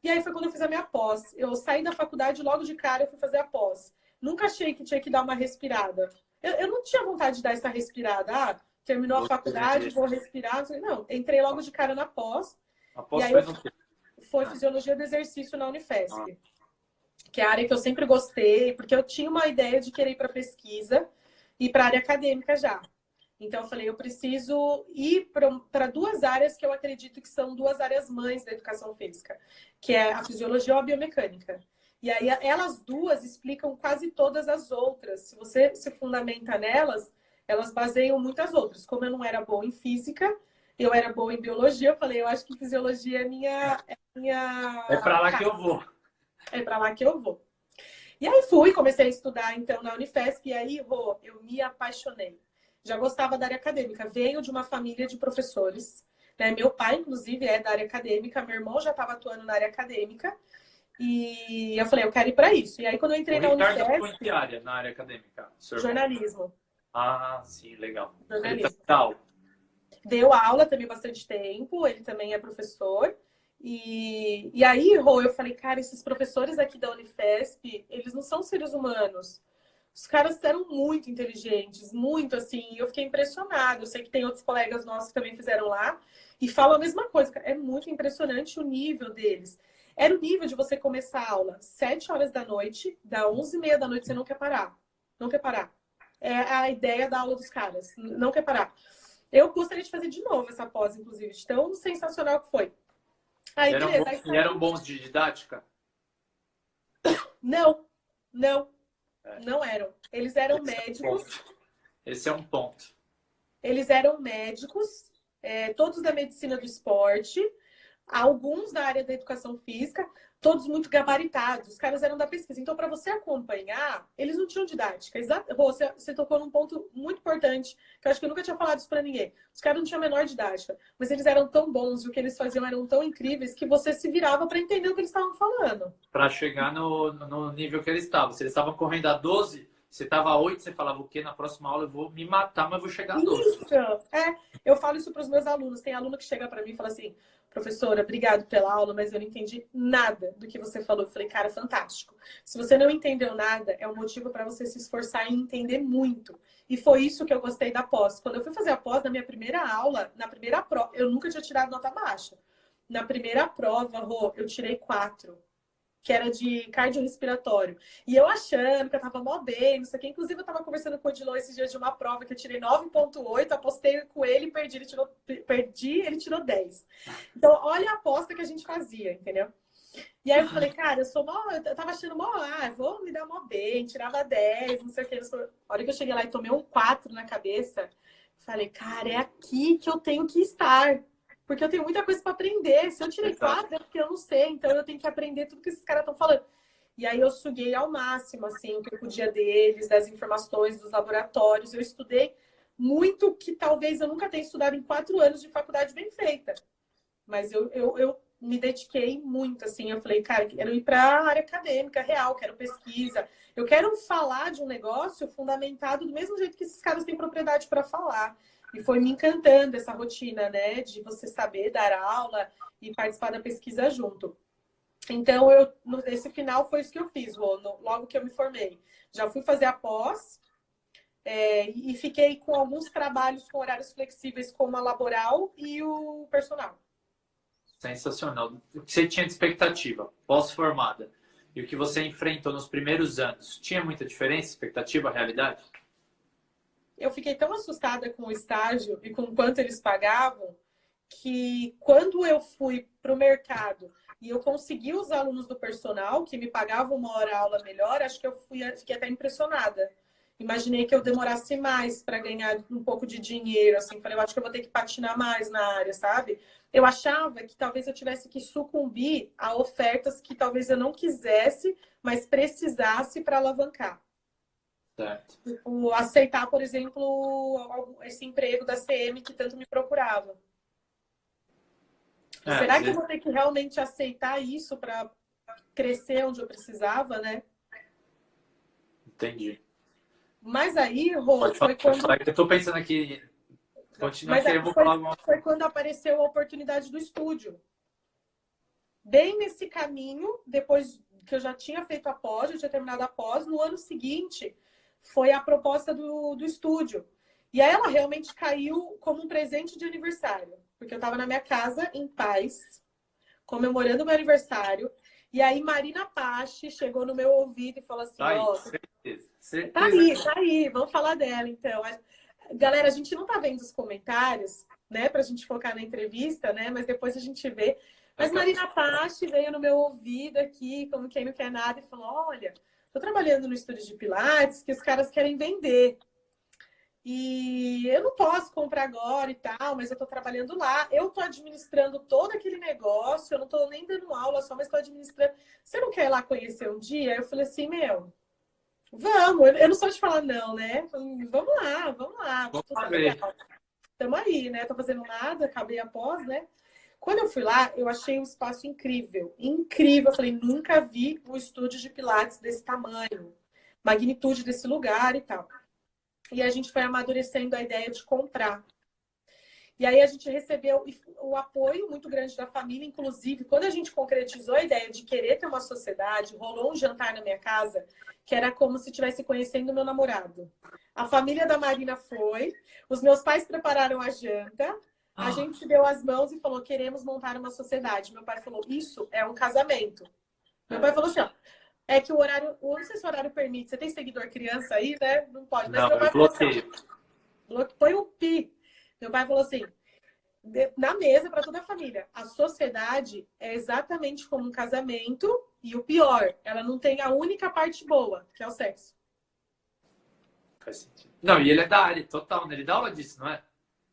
e aí foi quando eu fiz a minha pós. Eu saí da faculdade logo de cara, eu fui fazer a pós. Nunca achei que tinha que dar uma respirada. Eu, eu não tinha vontade de dar essa respirada. Ah, terminou a faculdade, vou respirar. Não, entrei logo de cara na pós. A pós e aí foi, foi fisiologia do exercício na Unifesp. Ah. Que é a área que eu sempre gostei, porque eu tinha uma ideia de querer ir para pesquisa e para área acadêmica já. Então eu falei, eu preciso ir para duas áreas que eu acredito que são duas áreas mães da educação física, que é a fisiologia ou a biomecânica. E aí elas duas explicam quase todas as outras. Se você se fundamenta nelas, elas baseiam muitas outras. Como eu não era boa em física, eu era boa em biologia, eu falei, eu acho que fisiologia é minha é minha É para lá que eu vou. É para lá que eu vou. E aí fui, comecei a estudar então na Unifesp e aí, Rô, eu me apaixonei já gostava da área acadêmica. Venho de uma família de professores. Né? Meu pai, inclusive, é da área acadêmica. Meu irmão já estava atuando na área acadêmica. E eu falei, eu quero ir para isso. E aí, quando eu entrei o na Ricardo Unicef... Foi que área na área acadêmica? Jornalismo. Ah, sim, legal. Jornalismo. Ele Deu aula também bastante tempo. Ele também é professor. E, e aí, Rô, eu falei, cara, esses professores aqui da Unifesp, eles não são seres humanos. Os caras eram muito inteligentes, muito assim. Eu fiquei impressionada. Eu sei que tem outros colegas nossos que também fizeram lá e falam a mesma coisa. É muito impressionante o nível deles. Era o nível de você começar a aula sete horas da noite, da onze e meia da noite você não quer parar. Não quer parar. É a ideia da aula dos caras. Não quer parar. Eu gostaria de fazer de novo essa pós, inclusive, de tão sensacional que foi. Aí, eram, beleza, bons, aí, eram bons de didática? Não, não. É. Não eram. Eles eram Esse médicos. É Esse é um ponto. Eles eram médicos, é, todos da medicina do esporte, alguns da área da educação física, todos muito gabaritados. Os caras eram da pesquisa. Então, para você acompanhar, eles não tinham didática. Exato. Você, você tocou num ponto muito importante, que eu acho que eu nunca tinha falado isso para ninguém. Os caras não tinham a menor didática, mas eles eram tão bons e o que eles faziam eram tão incríveis que você se virava para entender o que eles estavam falando. Para chegar no, no nível que eles estavam. Se eles estavam correndo a 12, você estava a 8, você falava o quê? Na próxima aula eu vou me matar, mas vou chegar a 12. Isso, é. Eu falo isso para os meus alunos. Tem aluno que chega para mim e fala assim: professora, obrigado pela aula, mas eu não entendi nada do que você falou. Eu falei, cara, fantástico. Se você não entendeu nada, é um motivo para você se esforçar e entender muito. E foi isso que eu gostei da pós. Quando eu fui fazer a pós, na minha primeira aula, na primeira prova, eu nunca tinha tirado nota baixa. Na primeira prova, Rô, eu tirei quatro que era de cardiorrespiratório. E eu achando que eu tava mó bem, não sei o que. Inclusive, eu tava conversando com o Odilon esses dias de uma prova que eu tirei 9.8, apostei com ele e perdi, ele tirou, perdi, ele tirou 10. Então, olha a aposta que a gente fazia, entendeu? E aí eu falei, cara, eu sou mó, eu tava achando mó, ah, vou me dar mó bem, tirava 10, não sei o que. A hora que eu cheguei lá e tomei um 4 na cabeça, falei, cara, é aqui que eu tenho que estar porque eu tenho muita coisa para aprender. Se eu tirei quatro, é porque eu não sei, então eu tenho que aprender tudo que esses caras estão falando. E aí eu suguei ao máximo, assim, o que eu podia deles, das informações dos laboratórios. Eu estudei muito que talvez eu nunca tenha estudado em quatro anos de faculdade bem feita. Mas eu, eu, eu me dediquei muito, assim. Eu falei, cara, quero ir para a área acadêmica real, quero pesquisa. Eu quero falar de um negócio fundamentado do mesmo jeito que esses caras têm propriedade para falar. E foi me encantando essa rotina, né? De você saber dar aula e participar da pesquisa junto. Então, eu, nesse final foi isso que eu fiz, logo que eu me formei. Já fui fazer a pós é, e fiquei com alguns trabalhos com horários flexíveis, como a laboral e o personal. Sensacional. O que você tinha de expectativa pós-formada e o que você enfrentou nos primeiros anos, tinha muita diferença, expectativa, realidade? Eu fiquei tão assustada com o estágio e com quanto eles pagavam que quando eu fui para o mercado e eu consegui os alunos do personal que me pagavam uma hora aula melhor, acho que eu fui, fiquei até impressionada. Imaginei que eu demorasse mais para ganhar um pouco de dinheiro, assim, falei, eu acho que eu vou ter que patinar mais na área, sabe? Eu achava que talvez eu tivesse que sucumbir a ofertas que talvez eu não quisesse, mas precisasse para alavancar. Certo. Tipo, aceitar, por exemplo, esse emprego da CM que tanto me procurava. É, Será que eu vou ter que realmente aceitar isso para crescer onde eu precisava, né? Entendi. Mas aí, Rô, pode foi quando. Eu tô pensando aqui. Continua Mas aqui, eu vou foi, falar uma... foi quando apareceu a oportunidade do estúdio. Bem nesse caminho, depois que eu já tinha feito a pós, eu tinha terminado a pós, no ano seguinte, foi a proposta do, do estúdio. E aí ela realmente caiu como um presente de aniversário. Porque eu estava na minha casa, em paz, comemorando meu aniversário. E aí Marina Pache chegou no meu ouvido e falou assim, tá ó... Oh, certeza, certeza. Tá aí, tá aí, vamos falar dela então. Galera, a gente não tá vendo os comentários, né, pra gente focar na entrevista, né, mas depois a gente vê. Mas Marina Pache veio no meu ouvido aqui, como quem não quer nada, e falou: Olha, tô trabalhando no estúdio de Pilates que os caras querem vender. E eu não posso comprar agora e tal, mas eu estou trabalhando lá. Eu estou administrando todo aquele negócio, eu não estou nem dando aula só, mas estou administrando. Você não quer ir lá conhecer um dia? Eu falei assim, meu, vamos. Eu não sou de falar não, né? Vamos lá, vamos lá. Vamos Estamos aí, né? Tô fazendo nada, acabei a pós, né? Quando eu fui lá, eu achei um espaço incrível. Incrível. Eu falei, nunca vi um estúdio de Pilates desse tamanho. Magnitude desse lugar e tal. E a gente foi amadurecendo a ideia de comprar. E aí a gente recebeu o apoio muito grande da família, inclusive quando a gente concretizou a ideia de querer ter uma sociedade, rolou um jantar na minha casa que era como se estivesse conhecendo meu namorado. A família da Marina foi, os meus pais prepararam a janta, a ah. gente deu as mãos e falou: queremos montar uma sociedade. Meu pai falou: isso é um casamento. Meu pai falou assim: ó, é que o horário, eu não sei se o horário permite. Você tem seguidor criança aí, né? Não pode. Mas não, meu pai eu bloqueio. Assim, põe um pi. Meu pai falou assim: na mesa para toda a família. A sociedade é exatamente como um casamento e o pior, ela não tem a única parte boa, que é o sexo. Faz sentido. Não, e ele é da área total, né? Ele dá aula disso, não é?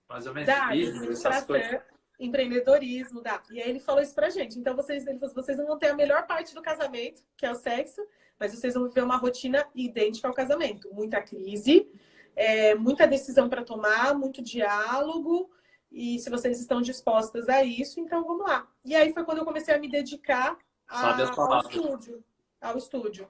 Mais ou menos. Dá, essas coisas empreendedorismo, dá. E aí ele falou isso pra gente. Então vocês, ele falou, vocês não vão ter a melhor parte do casamento, que é o sexo, mas vocês vão viver uma rotina idêntica ao casamento. Muita crise, é, muita decisão para tomar, muito diálogo. E se vocês estão dispostas a isso, então vamos lá. E aí foi quando eu comecei a me dedicar a, ao estúdio. Ao estúdio.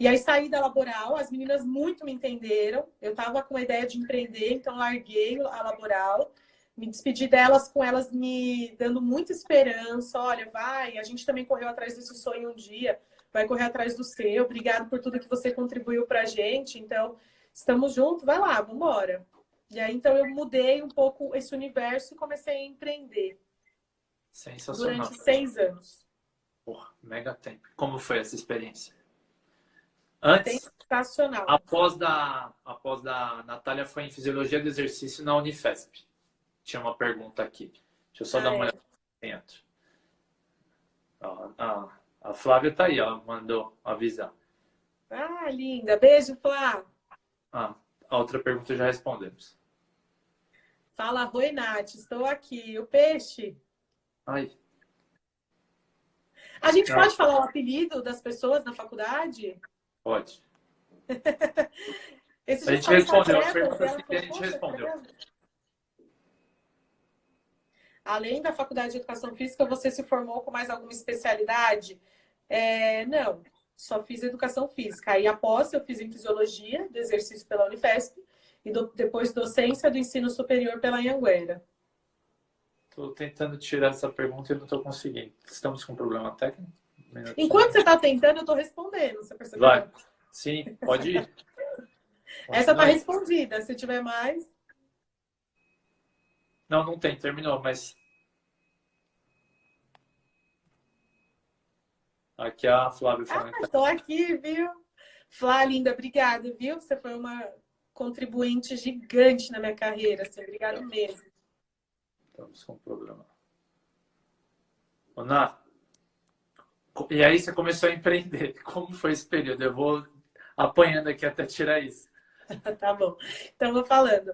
E aí saí da laboral, as meninas muito me entenderam. Eu estava com a ideia de empreender, então larguei a laboral me despedi delas com elas me dando muita esperança. Olha, vai, a gente também correu atrás desse sonho um dia, vai correr atrás do seu. Obrigado por tudo que você contribuiu para a gente. Então, estamos juntos, vai lá, vamos embora. E aí, então, eu mudei um pouco esse universo e comecei a empreender. Sensacional. Durante seis anos. Porra, mega tempo. Como foi essa experiência? Antes, Sensacional. Após da, após da Natália foi em Fisiologia do Exercício na Unifesp tinha uma pergunta aqui. Deixa eu só ah, dar uma é. olhada dentro. a, a Flávia tá aí, ó, mandou avisar. Ah, linda. Beijo, Flá. Ah, a outra pergunta já respondemos. Fala, Roi Nath, estou aqui. O peixe. Ai. A gente Não. pode falar o apelido das pessoas na faculdade? Pode. a gente respondeu, as perguntas que a gente respondeu. além da faculdade de educação física, você se formou com mais alguma especialidade? É, não, só fiz educação física. Aí, após, eu fiz em fisiologia do exercício pela Unifesp e do, depois docência do ensino superior pela Anhanguera. Estou tentando tirar essa pergunta e não estou conseguindo. Estamos com um problema técnico? Enquanto você está tentando, eu estou respondendo. Você percebeu? Vai. Sim, pode ir. Essa está respondida. Se tiver mais. Não, não tem, terminou, mas. Aqui a Flávia falando. Ah, estou aqui, viu? Flá, linda, obrigada, viu? Você foi uma contribuinte gigante na minha carreira, assim, obrigado mesmo. Estamos com um problema. Ana, e aí você começou a empreender. Como foi esse período? Eu vou apanhando aqui até tirar isso. tá bom. Então, vou falando.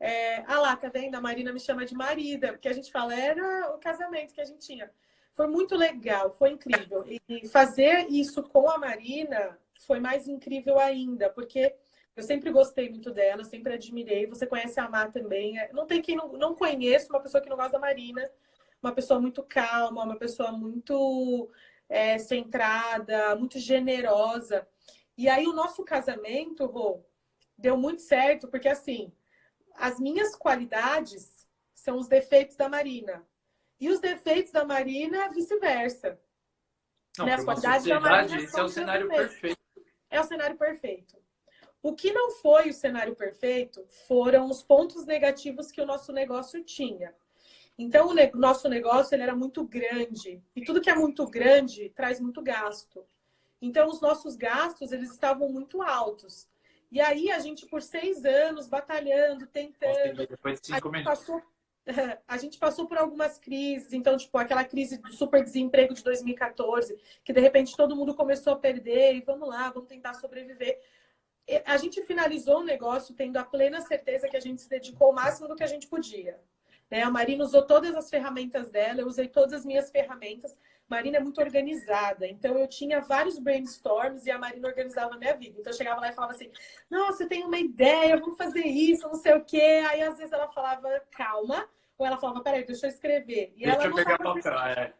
É, ah lá, tá vendo? A Marina me chama de marida, porque a gente fala, era o casamento que a gente tinha. Foi muito legal, foi incrível. E fazer isso com a Marina foi mais incrível ainda, porque eu sempre gostei muito dela, sempre admirei. Você conhece a Má também. É, não tem quem não, não conheça uma pessoa que não gosta da Marina. Uma pessoa muito calma, uma pessoa muito é, centrada, muito generosa. E aí o nosso casamento, Rô, deu muito certo, porque assim, as minhas qualidades são os defeitos da Marina. E os defeitos da Marina, vice-versa. Né? As qualidades da Marina esse é o cenário perfeito. É o cenário perfeito. O que não foi o cenário perfeito foram os pontos negativos que o nosso negócio tinha. Então, o nosso negócio ele era muito grande. E tudo que é muito grande traz muito gasto. Então, os nossos gastos eles estavam muito altos. E aí a gente, por seis anos, batalhando, tentando. Depois de cinco a, gente passou, a gente passou por algumas crises. Então, tipo, aquela crise do super desemprego de 2014, que de repente todo mundo começou a perder, e vamos lá, vamos tentar sobreviver. A gente finalizou o negócio tendo a plena certeza que a gente se dedicou o máximo do que a gente podia. Né? A Marina usou todas as ferramentas dela, eu usei todas as minhas ferramentas. Marina é muito organizada, então eu tinha vários brainstorms e a Marina organizava a minha vida. Então eu chegava lá e falava assim: Nossa, eu tenho uma ideia, vamos fazer isso, não sei o quê. Aí às vezes ela falava, calma, ou ela falava, peraí, deixa eu escrever. E Deixa ela eu pegar anotava, papel. É.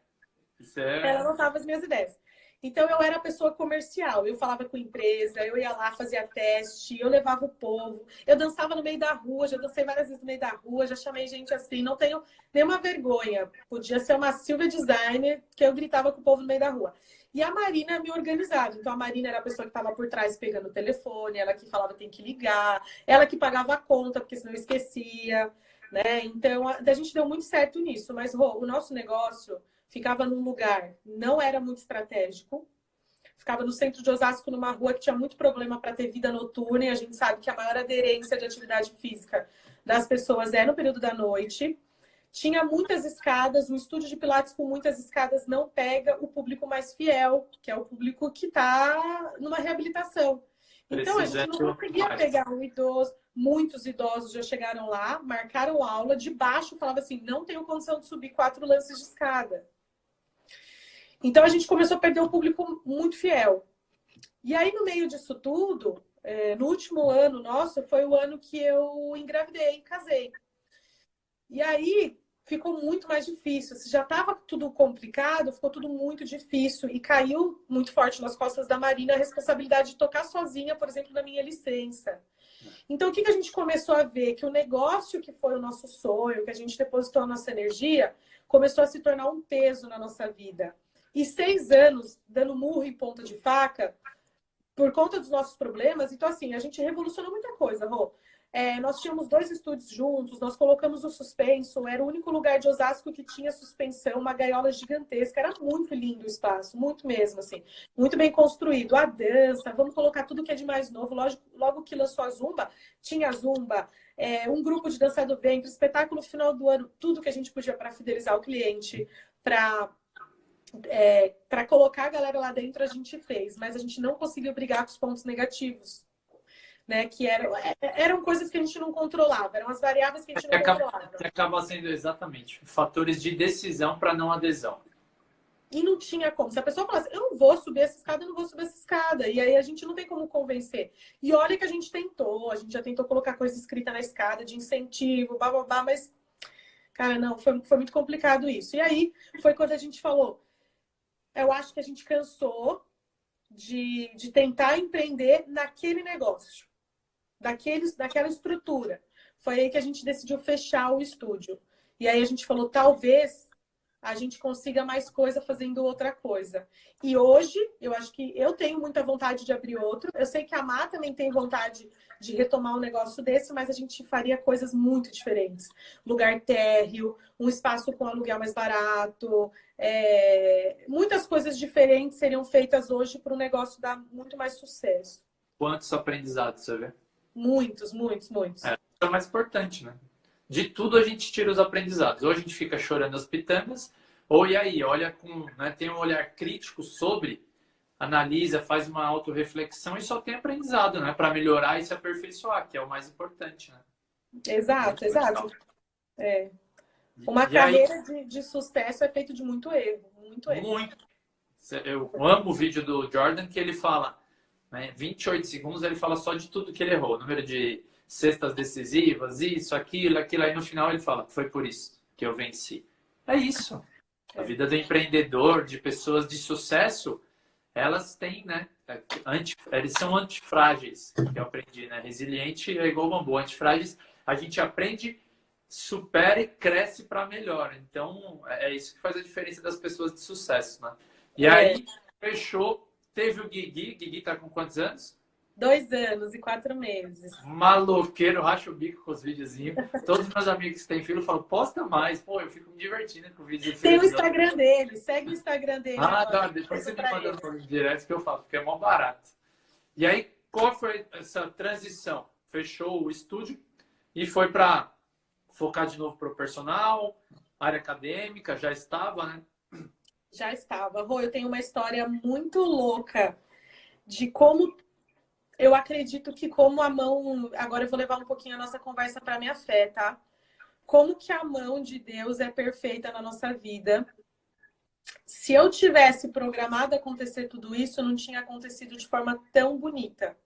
É... ela anotava as minhas ideias. Então eu era a pessoa comercial, eu falava com empresa, eu ia lá, fazia teste, eu levava o povo, eu dançava no meio da rua, já dancei várias vezes no meio da rua, já chamei gente assim, não tenho nenhuma vergonha. Podia ser uma Silvia designer que eu gritava com o povo no meio da rua. E a Marina me organizava. Então a Marina era a pessoa que estava por trás pegando o telefone, ela que falava tem que ligar, ela que pagava a conta, porque senão eu esquecia, né? Então a, a gente deu muito certo nisso, mas Rô, o nosso negócio ficava num lugar, não era muito estratégico. Ficava no centro de Osasco, numa rua que tinha muito problema para ter vida noturna, e a gente sabe que a maior aderência de atividade física das pessoas é no período da noite. Tinha muitas escadas, um estúdio de Pilates com muitas escadas não pega o público mais fiel, que é o público que está numa reabilitação. Então a gente não conseguia mais. pegar um idoso, muitos idosos já chegaram lá, marcaram aula, de baixo falava assim, não tenho condição de subir quatro lances de escada. Então a gente começou a perder um público muito fiel. E aí, no meio disso tudo, é, no último ano nosso, foi o ano que eu engravidei, casei. E aí ficou muito mais difícil. Se já estava tudo complicado, ficou tudo muito difícil. E caiu muito forte nas costas da Marina a responsabilidade de tocar sozinha, por exemplo, na minha licença. Então, o que, que a gente começou a ver? Que o negócio que foi o nosso sonho, que a gente depositou a nossa energia, começou a se tornar um peso na nossa vida. E seis anos dando murro em ponta de faca, por conta dos nossos problemas. Então, assim, a gente revolucionou muita coisa, Rô. É, nós tínhamos dois estúdios juntos, nós colocamos o suspenso, era o único lugar de Osasco que tinha suspensão, uma gaiola gigantesca, era muito lindo o espaço, muito mesmo, assim, muito bem construído. A dança, vamos colocar tudo que é de mais novo, logo, logo que lançou a Zumba, tinha a Zumba, é, um grupo de dança do ventre, espetáculo final do ano, tudo que a gente podia para fidelizar o cliente, para é, para colocar a galera lá dentro a gente fez, mas a gente não conseguiu brigar com os pontos negativos. Né, que eram, eram coisas que a gente não controlava, eram as variáveis que a gente não acaba, controlava. que acaba sendo exatamente fatores de decisão para não adesão. E não tinha como. Se a pessoa falasse, eu não vou subir essa escada, eu não vou subir essa escada. E aí a gente não tem como convencer. E olha que a gente tentou, a gente já tentou colocar coisa escrita na escada de incentivo, babá, mas, cara, não, foi, foi muito complicado isso. E aí foi quando a gente falou, eu acho que a gente cansou de, de tentar empreender naquele negócio, daqueles, daquela estrutura. Foi aí que a gente decidiu fechar o estúdio. E aí a gente falou, talvez a gente consiga mais coisa fazendo outra coisa. E hoje, eu acho que eu tenho muita vontade de abrir outro. Eu sei que a Má também tem vontade de retomar um negócio desse, mas a gente faria coisas muito diferentes. Lugar térreo, um espaço com aluguel mais barato. É, Muitas coisas diferentes seriam feitas hoje para o negócio dar muito mais sucesso. Quantos aprendizados você vê? Muitos, muitos, muitos. É, é o mais importante, né? De tudo a gente tira os aprendizados. Ou a gente fica chorando as pitangas, ou e aí, olha com, né, tem um olhar crítico sobre, analisa, faz uma autorreflexão e só tem aprendizado, né? Para melhorar e se aperfeiçoar, que é o mais importante, né? Exato, exato. É. Uma E aí- carreira de, de sucesso é feito de muito erro, muito erro. Muito. Eu amo o vídeo do Jordan que ele fala, né, 28 segundos, ele fala só de tudo que ele errou. Número de cestas decisivas, isso, aquilo, aquilo. Aí no final ele fala, foi por isso que eu venci. É isso. A É. vida do empreendedor, de pessoas de sucesso, elas têm, né? Anti, eles são antifrágeis, que eu aprendi, né? Resiliente é igual bambu. Antifrágeis, a gente aprende, supera e cresce para melhor. Então, é isso que faz a diferença das pessoas de sucesso, né? E É. aí, fechou, teve o Guigui. Guigui tá com quantos anos? Dois anos e quatro meses. Maloqueiro, racha o bico com os videozinhos. Todos os meus amigos que têm filho falam, posta mais. Pô, eu fico me divertindo com o vídeo Tem o. Instagram dele, segue o Instagram dele. Ah, tá. Depois você me manda no direto que eu falo, porque é mó barato. E aí, qual foi essa transição? Fechou o estúdio e foi para focar de novo para o personal, área acadêmica, já estava, né? Já estava. Rô, eu tenho uma história muito louca de como eu acredito que como a mão, agora eu vou levar um pouquinho a nossa conversa para minha fé, tá? Como que a mão de Deus é perfeita na nossa vida. Se eu tivesse programado acontecer tudo isso, não tinha acontecido de forma tão bonita.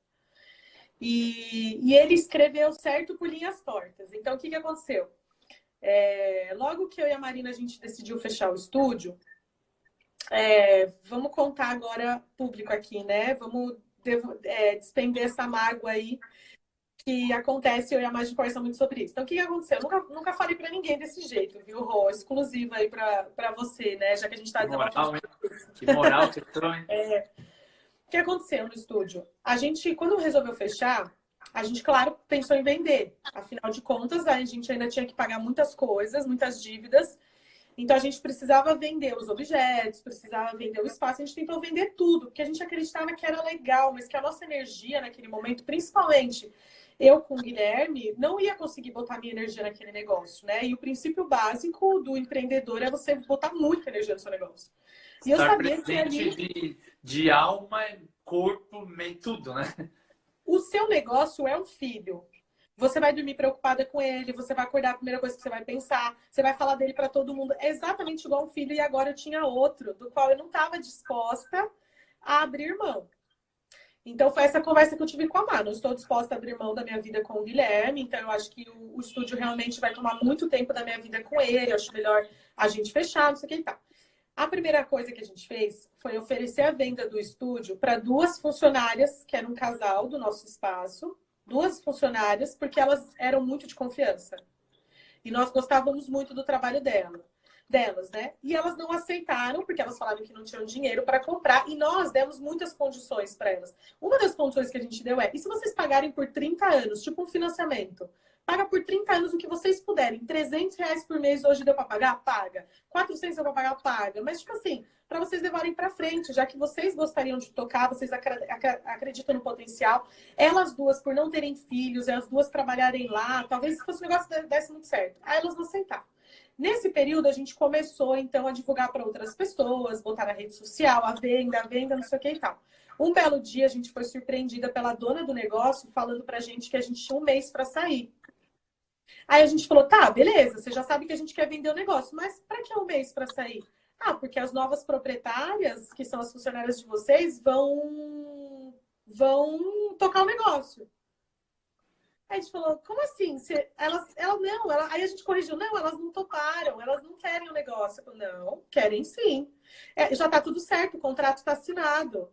E, e ele escreveu certo por linhas tortas. Então, o que, que aconteceu? É, logo que eu e a Marina a gente decidiu fechar o estúdio, é, vamos contar agora público aqui, né? Vamos devo, é, despender essa mágoa aí que acontece, eu e a Magem conversa muito sobre isso. Então, o que, que aconteceu? Eu nunca, nunca falei para ninguém desse jeito, viu, Rô? Exclusiva aí para você, né? Já que a gente está desabafando. Que moral, que. É. Que aconteceu no estúdio? A gente, quando resolveu fechar, a gente, claro, pensou em vender. Afinal de contas, a gente ainda tinha que pagar muitas coisas, muitas dívidas. Então a gente precisava vender os objetos, precisava vender o espaço, a gente tentou vender tudo, porque a gente acreditava que era legal, mas que a nossa energia naquele momento, principalmente eu com o Guilherme, não ia conseguir botar minha energia naquele negócio, né? E o princípio básico do empreendedor é você botar muita energia no seu negócio. E eu Estar sabia que ali... de, de alma, corpo, meio tudo, né? O seu negócio é um filho. Você vai dormir preocupada com ele, você vai acordar a primeira coisa que você vai pensar, você vai falar dele para todo mundo. É exatamente igual um filho, e agora eu tinha outro, do qual eu não estava disposta a abrir mão. Então foi essa conversa que eu tive com a Má. Não estou disposta a abrir mão da minha vida com o Guilherme, então eu acho que o, o estúdio realmente vai tomar muito tempo da minha vida com ele. Eu acho melhor a gente fechar, não sei o que e tal. A primeira coisa que a gente fez foi oferecer a venda do estúdio para duas funcionárias, que era um casal do nosso espaço, duas funcionárias, porque elas eram muito de confiança. E nós gostávamos muito do trabalho dela, delas, né? E elas não aceitaram, porque elas falaram que não tinham dinheiro para comprar, e nós demos muitas condições para elas. Uma das condições que a gente deu é: e se vocês pagarem por 30 anos, tipo um financiamento? Paga por 30 anos o que vocês puderem. 300 reais por mês hoje deu para pagar? Paga. 400 deu para pagar? Paga. Mas, tipo assim, para vocês levarem para frente, já que vocês gostariam de tocar, vocês acreditam no potencial. Elas duas, por não terem filhos, elas duas trabalharem lá, talvez se fosse um negócio desse muito certo. Aí elas vão aceitar. Nesse período, a gente começou, então, a divulgar para outras pessoas, botar na rede social, a venda, a venda, não sei o que e tal. Um belo dia, a gente foi surpreendida pela dona do negócio falando para a gente que a gente tinha um mês para sair. Aí a gente falou, tá, beleza, você já sabe que a gente quer vender o negócio, mas para que um mês para sair? Ah, porque as novas proprietárias, que são as funcionárias de vocês, vão vão tocar o negócio. Aí a gente falou, como assim? Você, elas, ela não, ela, aí a gente corrigiu, não, elas não toparam, elas não querem o negócio. Eu falei, não, querem sim. É, já tá tudo certo, o contrato está assinado.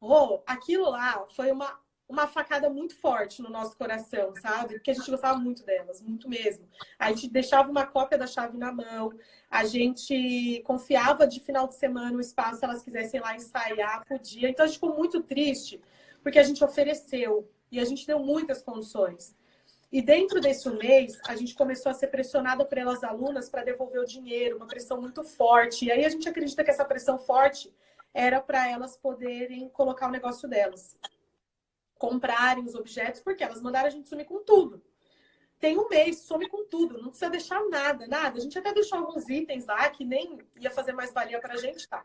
Rô, aquilo lá foi uma uma facada muito forte no nosso coração, sabe? Porque a gente gostava muito delas, muito mesmo. A gente deixava uma cópia da chave na mão, a gente confiava de final de semana o espaço, se elas quisessem lá ensaiar, podia. Então a gente ficou muito triste, porque a gente ofereceu e a gente deu muitas condições. E dentro desse mês, a gente começou a ser pressionada pelas alunas para devolver o dinheiro, uma pressão muito forte. E aí a gente acredita que essa pressão forte era para elas poderem colocar o negócio delas comprarem os objetos, porque elas mandaram a gente sumir com tudo. Tem um mês, some com tudo, não precisa deixar nada, nada. A gente até deixou alguns itens lá que nem ia fazer mais valia para a gente, tá?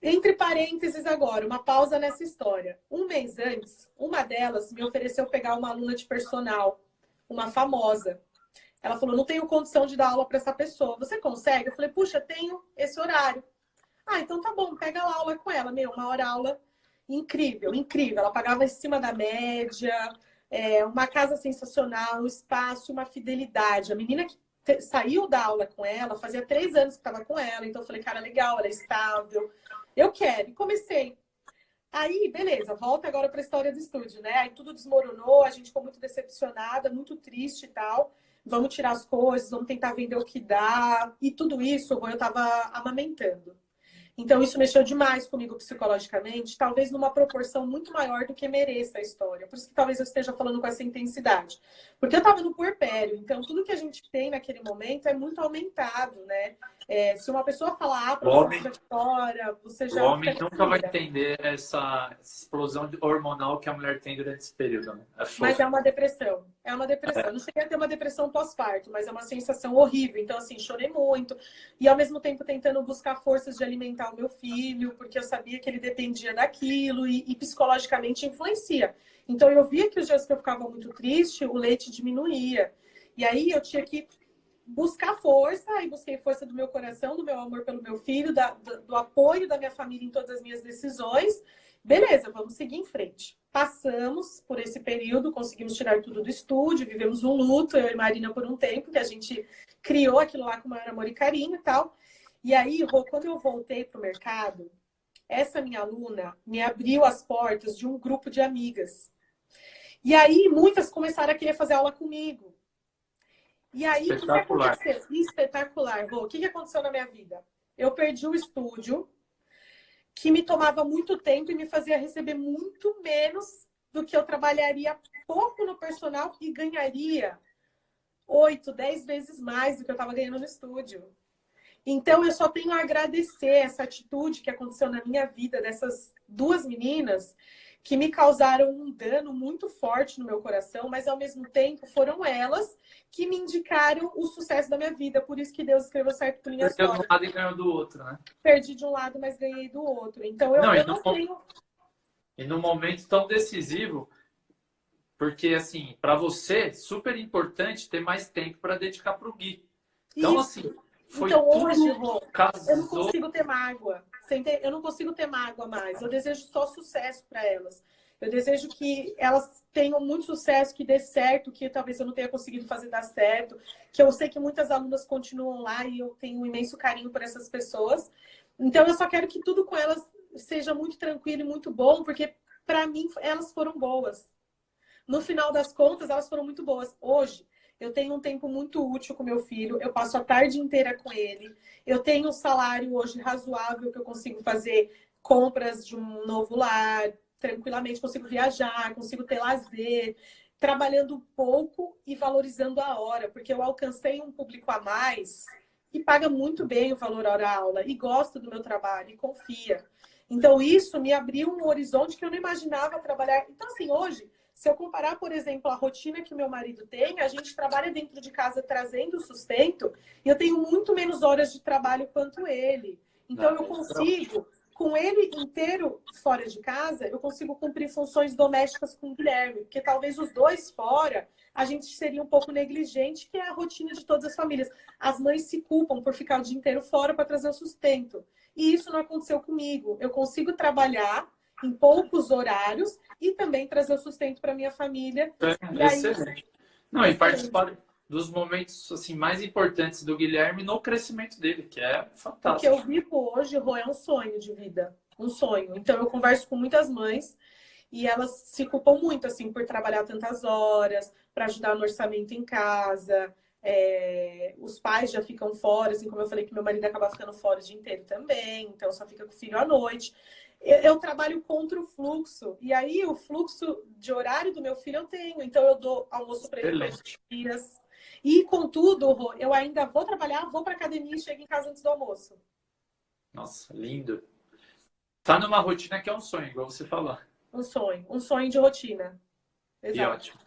Entre parênteses agora, uma pausa nessa história. Um mês antes, uma delas me ofereceu pegar uma aluna de personal, uma famosa. Ela falou: não tenho condição de dar aula para essa pessoa. Você consegue? Eu falei: puxa, tenho esse horário. Ah, então tá bom, pega lá aula com ela. Meu, uma hora aula incrível, incrível. Ela pagava em cima da média, é, uma casa sensacional, um espaço, uma fidelidade. A menina que te, saiu da aula com ela, fazia três anos que estava com ela, então eu falei, cara, legal, ela é estável. Eu quero. E comecei. Aí, beleza, volta agora para a história do estúdio, né? Aí tudo desmoronou, a gente ficou muito decepcionada, muito triste e tal. Vamos tirar as coisas, vamos tentar vender o que dá. E tudo isso eu estava amamentando. Então, isso mexeu demais comigo psicologicamente, talvez numa proporção muito maior do que mereça a história. Por isso que talvez eu esteja falando com essa intensidade. Porque eu estava no puerpério, então tudo que a gente tem naquele momento é muito aumentado, né? É, se uma pessoa falar para homem, você fora, você já. O homem nunca vai entender essa explosão hormonal que a mulher tem durante esse período. Né? É mas é uma depressão. É uma depressão. Eu não cheguei a ter uma depressão pós-parto, mas é uma sensação horrível. Então, assim, chorei muito. E ao mesmo tempo tentando buscar forças de alimentar o meu filho, porque eu sabia que ele dependia daquilo e, e psicologicamente influencia. Então, eu via que os dias que eu ficava muito triste, o leite diminuía. E aí eu tinha que buscar força, e busquei força do meu coração, do meu amor pelo meu filho, da, do, do apoio da minha família em todas as minhas decisões. Beleza, vamos seguir em frente. Passamos por esse período, conseguimos tirar tudo do estúdio, vivemos um luto, eu e Marina, por um tempo, que a gente criou aquilo lá com maior amor e carinho e tal. E aí, quando eu voltei para o mercado, essa minha aluna me abriu as portas de um grupo de amigas. E aí, muitas começaram a querer fazer aula comigo. E aí, o que, aconteceu? Espetacular, Rô. O que aconteceu na minha vida? Eu perdi o estúdio, que me tomava muito tempo e me fazia receber muito menos do que eu trabalharia pouco no personal e ganharia oito, dez vezes mais do que eu estava ganhando no estúdio. Então, eu só tenho a agradecer essa atitude que aconteceu na minha vida dessas duas meninas que me causaram um dano muito forte no meu coração, mas ao mesmo tempo foram elas que me indicaram o sucesso da minha vida. Por isso que Deus escreveu certo por linhas Perdeu de um lado e ganhou do outro, né? Perdi de um lado, mas ganhei do outro. Então eu não, eu não tenho. E num momento tão decisivo, porque assim, para você, super importante ter mais tempo para dedicar para o Gui. Então, isso. assim, foi então, hoje, Rô, eu não consigo ter mágoa. Eu não consigo ter mágoa mais. Eu desejo só sucesso para elas. Eu desejo que elas tenham muito sucesso, que dê certo, que talvez eu não tenha conseguido fazer dar certo. Que eu sei que muitas alunas continuam lá e eu tenho um imenso carinho por essas pessoas. Então eu só quero que tudo com elas seja muito tranquilo e muito bom, porque para mim elas foram boas. No final das contas, elas foram muito boas. Hoje, eu tenho um tempo muito útil com meu filho, eu passo a tarde inteira com ele, eu tenho um salário hoje razoável que eu consigo fazer compras de um novo lar, tranquilamente, consigo viajar, consigo ter lazer, trabalhando pouco e valorizando a hora, porque eu alcancei um público a mais que paga muito bem o valor hora-aula e gosta do meu trabalho e confia. Então, isso me abriu um horizonte que eu não imaginava trabalhar. Então, assim, hoje, se eu comparar, por exemplo, a rotina que o meu marido tem, a gente trabalha dentro de casa trazendo sustento e eu tenho muito menos horas de trabalho quanto ele. Então Não, eu consigo, com ele inteiro fora de casa, eu consigo cumprir funções domésticas com o Guilherme, porque talvez os dois fora a gente seria um pouco negligente, que é a rotina de todas as famílias. As mães se culpam por ficar o dia inteiro fora para trazer o sustento. E isso não aconteceu comigo. Eu consigo trabalhar em poucos horários e também trazer o sustento para minha família. É, excelente. Não, e participar dos momentos assim mais importantes do Guilherme no crescimento dele, que é fantástico. O que eu vivo hoje, Rô, é um sonho de vida, um sonho. Então eu converso com muitas mães e elas se culpam muito assim por trabalhar tantas horas, para ajudar no orçamento em casa. É, os pais já ficam fora, assim como eu falei que meu marido acaba ficando fora o dia inteiro também, então só fica com o filho à noite eu, trabalho contra o fluxo. E aí, o fluxo de horário do meu filho eu tenho. Então, eu dou almoço para ele todos os dias. E, contudo, eu ainda vou trabalhar, vou para academia e chego em casa antes do almoço. Nossa, lindo. Tá numa rotina que é um sonho, igual você falou. Um sonho. Um sonho de rotina. Exato. E ótimo.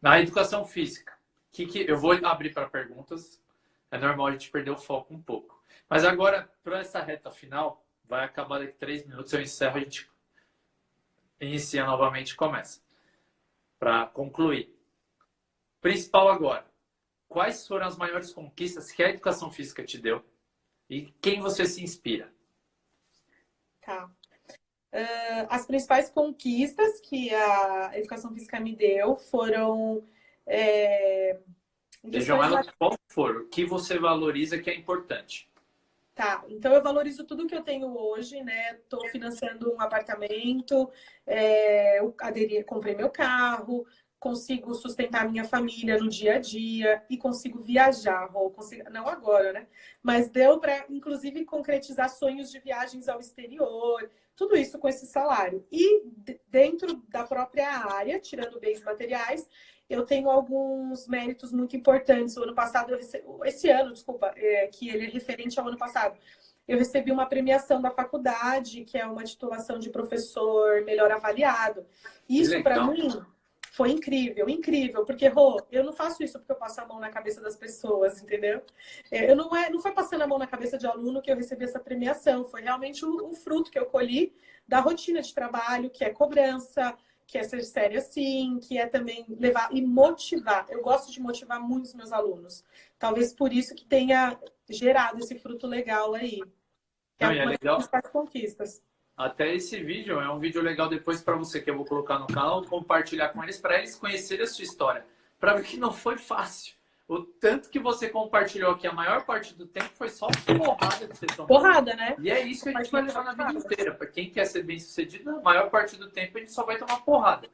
Na educação física, que, que eu vou abrir para perguntas. É normal a gente perder o foco um pouco. Mas agora, para essa reta final, vai acabar daqui três minutos, eu encerro, a gente inicia novamente e começa. Para concluir. Principal agora. Quais foram as maiores conquistas que a educação física te deu? E quem você se inspira? Tá. Uh, as principais conquistas que a educação física me deu foram. É... Sejam elas qual for, o que você valoriza que é importante. Tá, então eu valorizo tudo que eu tenho hoje, né? Estou financiando um apartamento, é, aderi, comprei meu carro, consigo sustentar minha família no dia a dia e consigo viajar, ou consigo... não agora, né? Mas deu para, inclusive, concretizar sonhos de viagens ao exterior, tudo isso com esse salário. E dentro da própria área, tirando bens materiais, eu tenho alguns méritos muito importantes. O ano passado, recebi... esse ano, desculpa, é, que ele é referente ao ano passado, eu recebi uma premiação da faculdade, que é uma titulação de professor melhor avaliado. Isso, para mim, foi incrível, incrível, porque, Rô, eu não faço isso porque eu passo a mão na cabeça das pessoas, entendeu? É, eu não, é, não foi passando a mão na cabeça de aluno que eu recebi essa premiação, foi realmente o fruto que eu colhi da rotina de trabalho, que é cobrança, que é ser sério assim, que é também levar e motivar. Eu gosto de motivar muito os meus alunos. Talvez por isso que tenha gerado esse fruto legal aí. Que não, é, é legal. das conquistas. Até esse vídeo é um vídeo legal depois para você que eu vou colocar no canal, compartilhar com eles para eles conhecerem a sua história, para ver que não foi fácil. O tanto que você compartilhou aqui, a maior parte do tempo foi só porrada que vocês Porrada, né? E é isso que a gente vai levar na vida inteira. Para quem quer ser bem sucedido, a maior parte do tempo a gente só vai tomar porrada.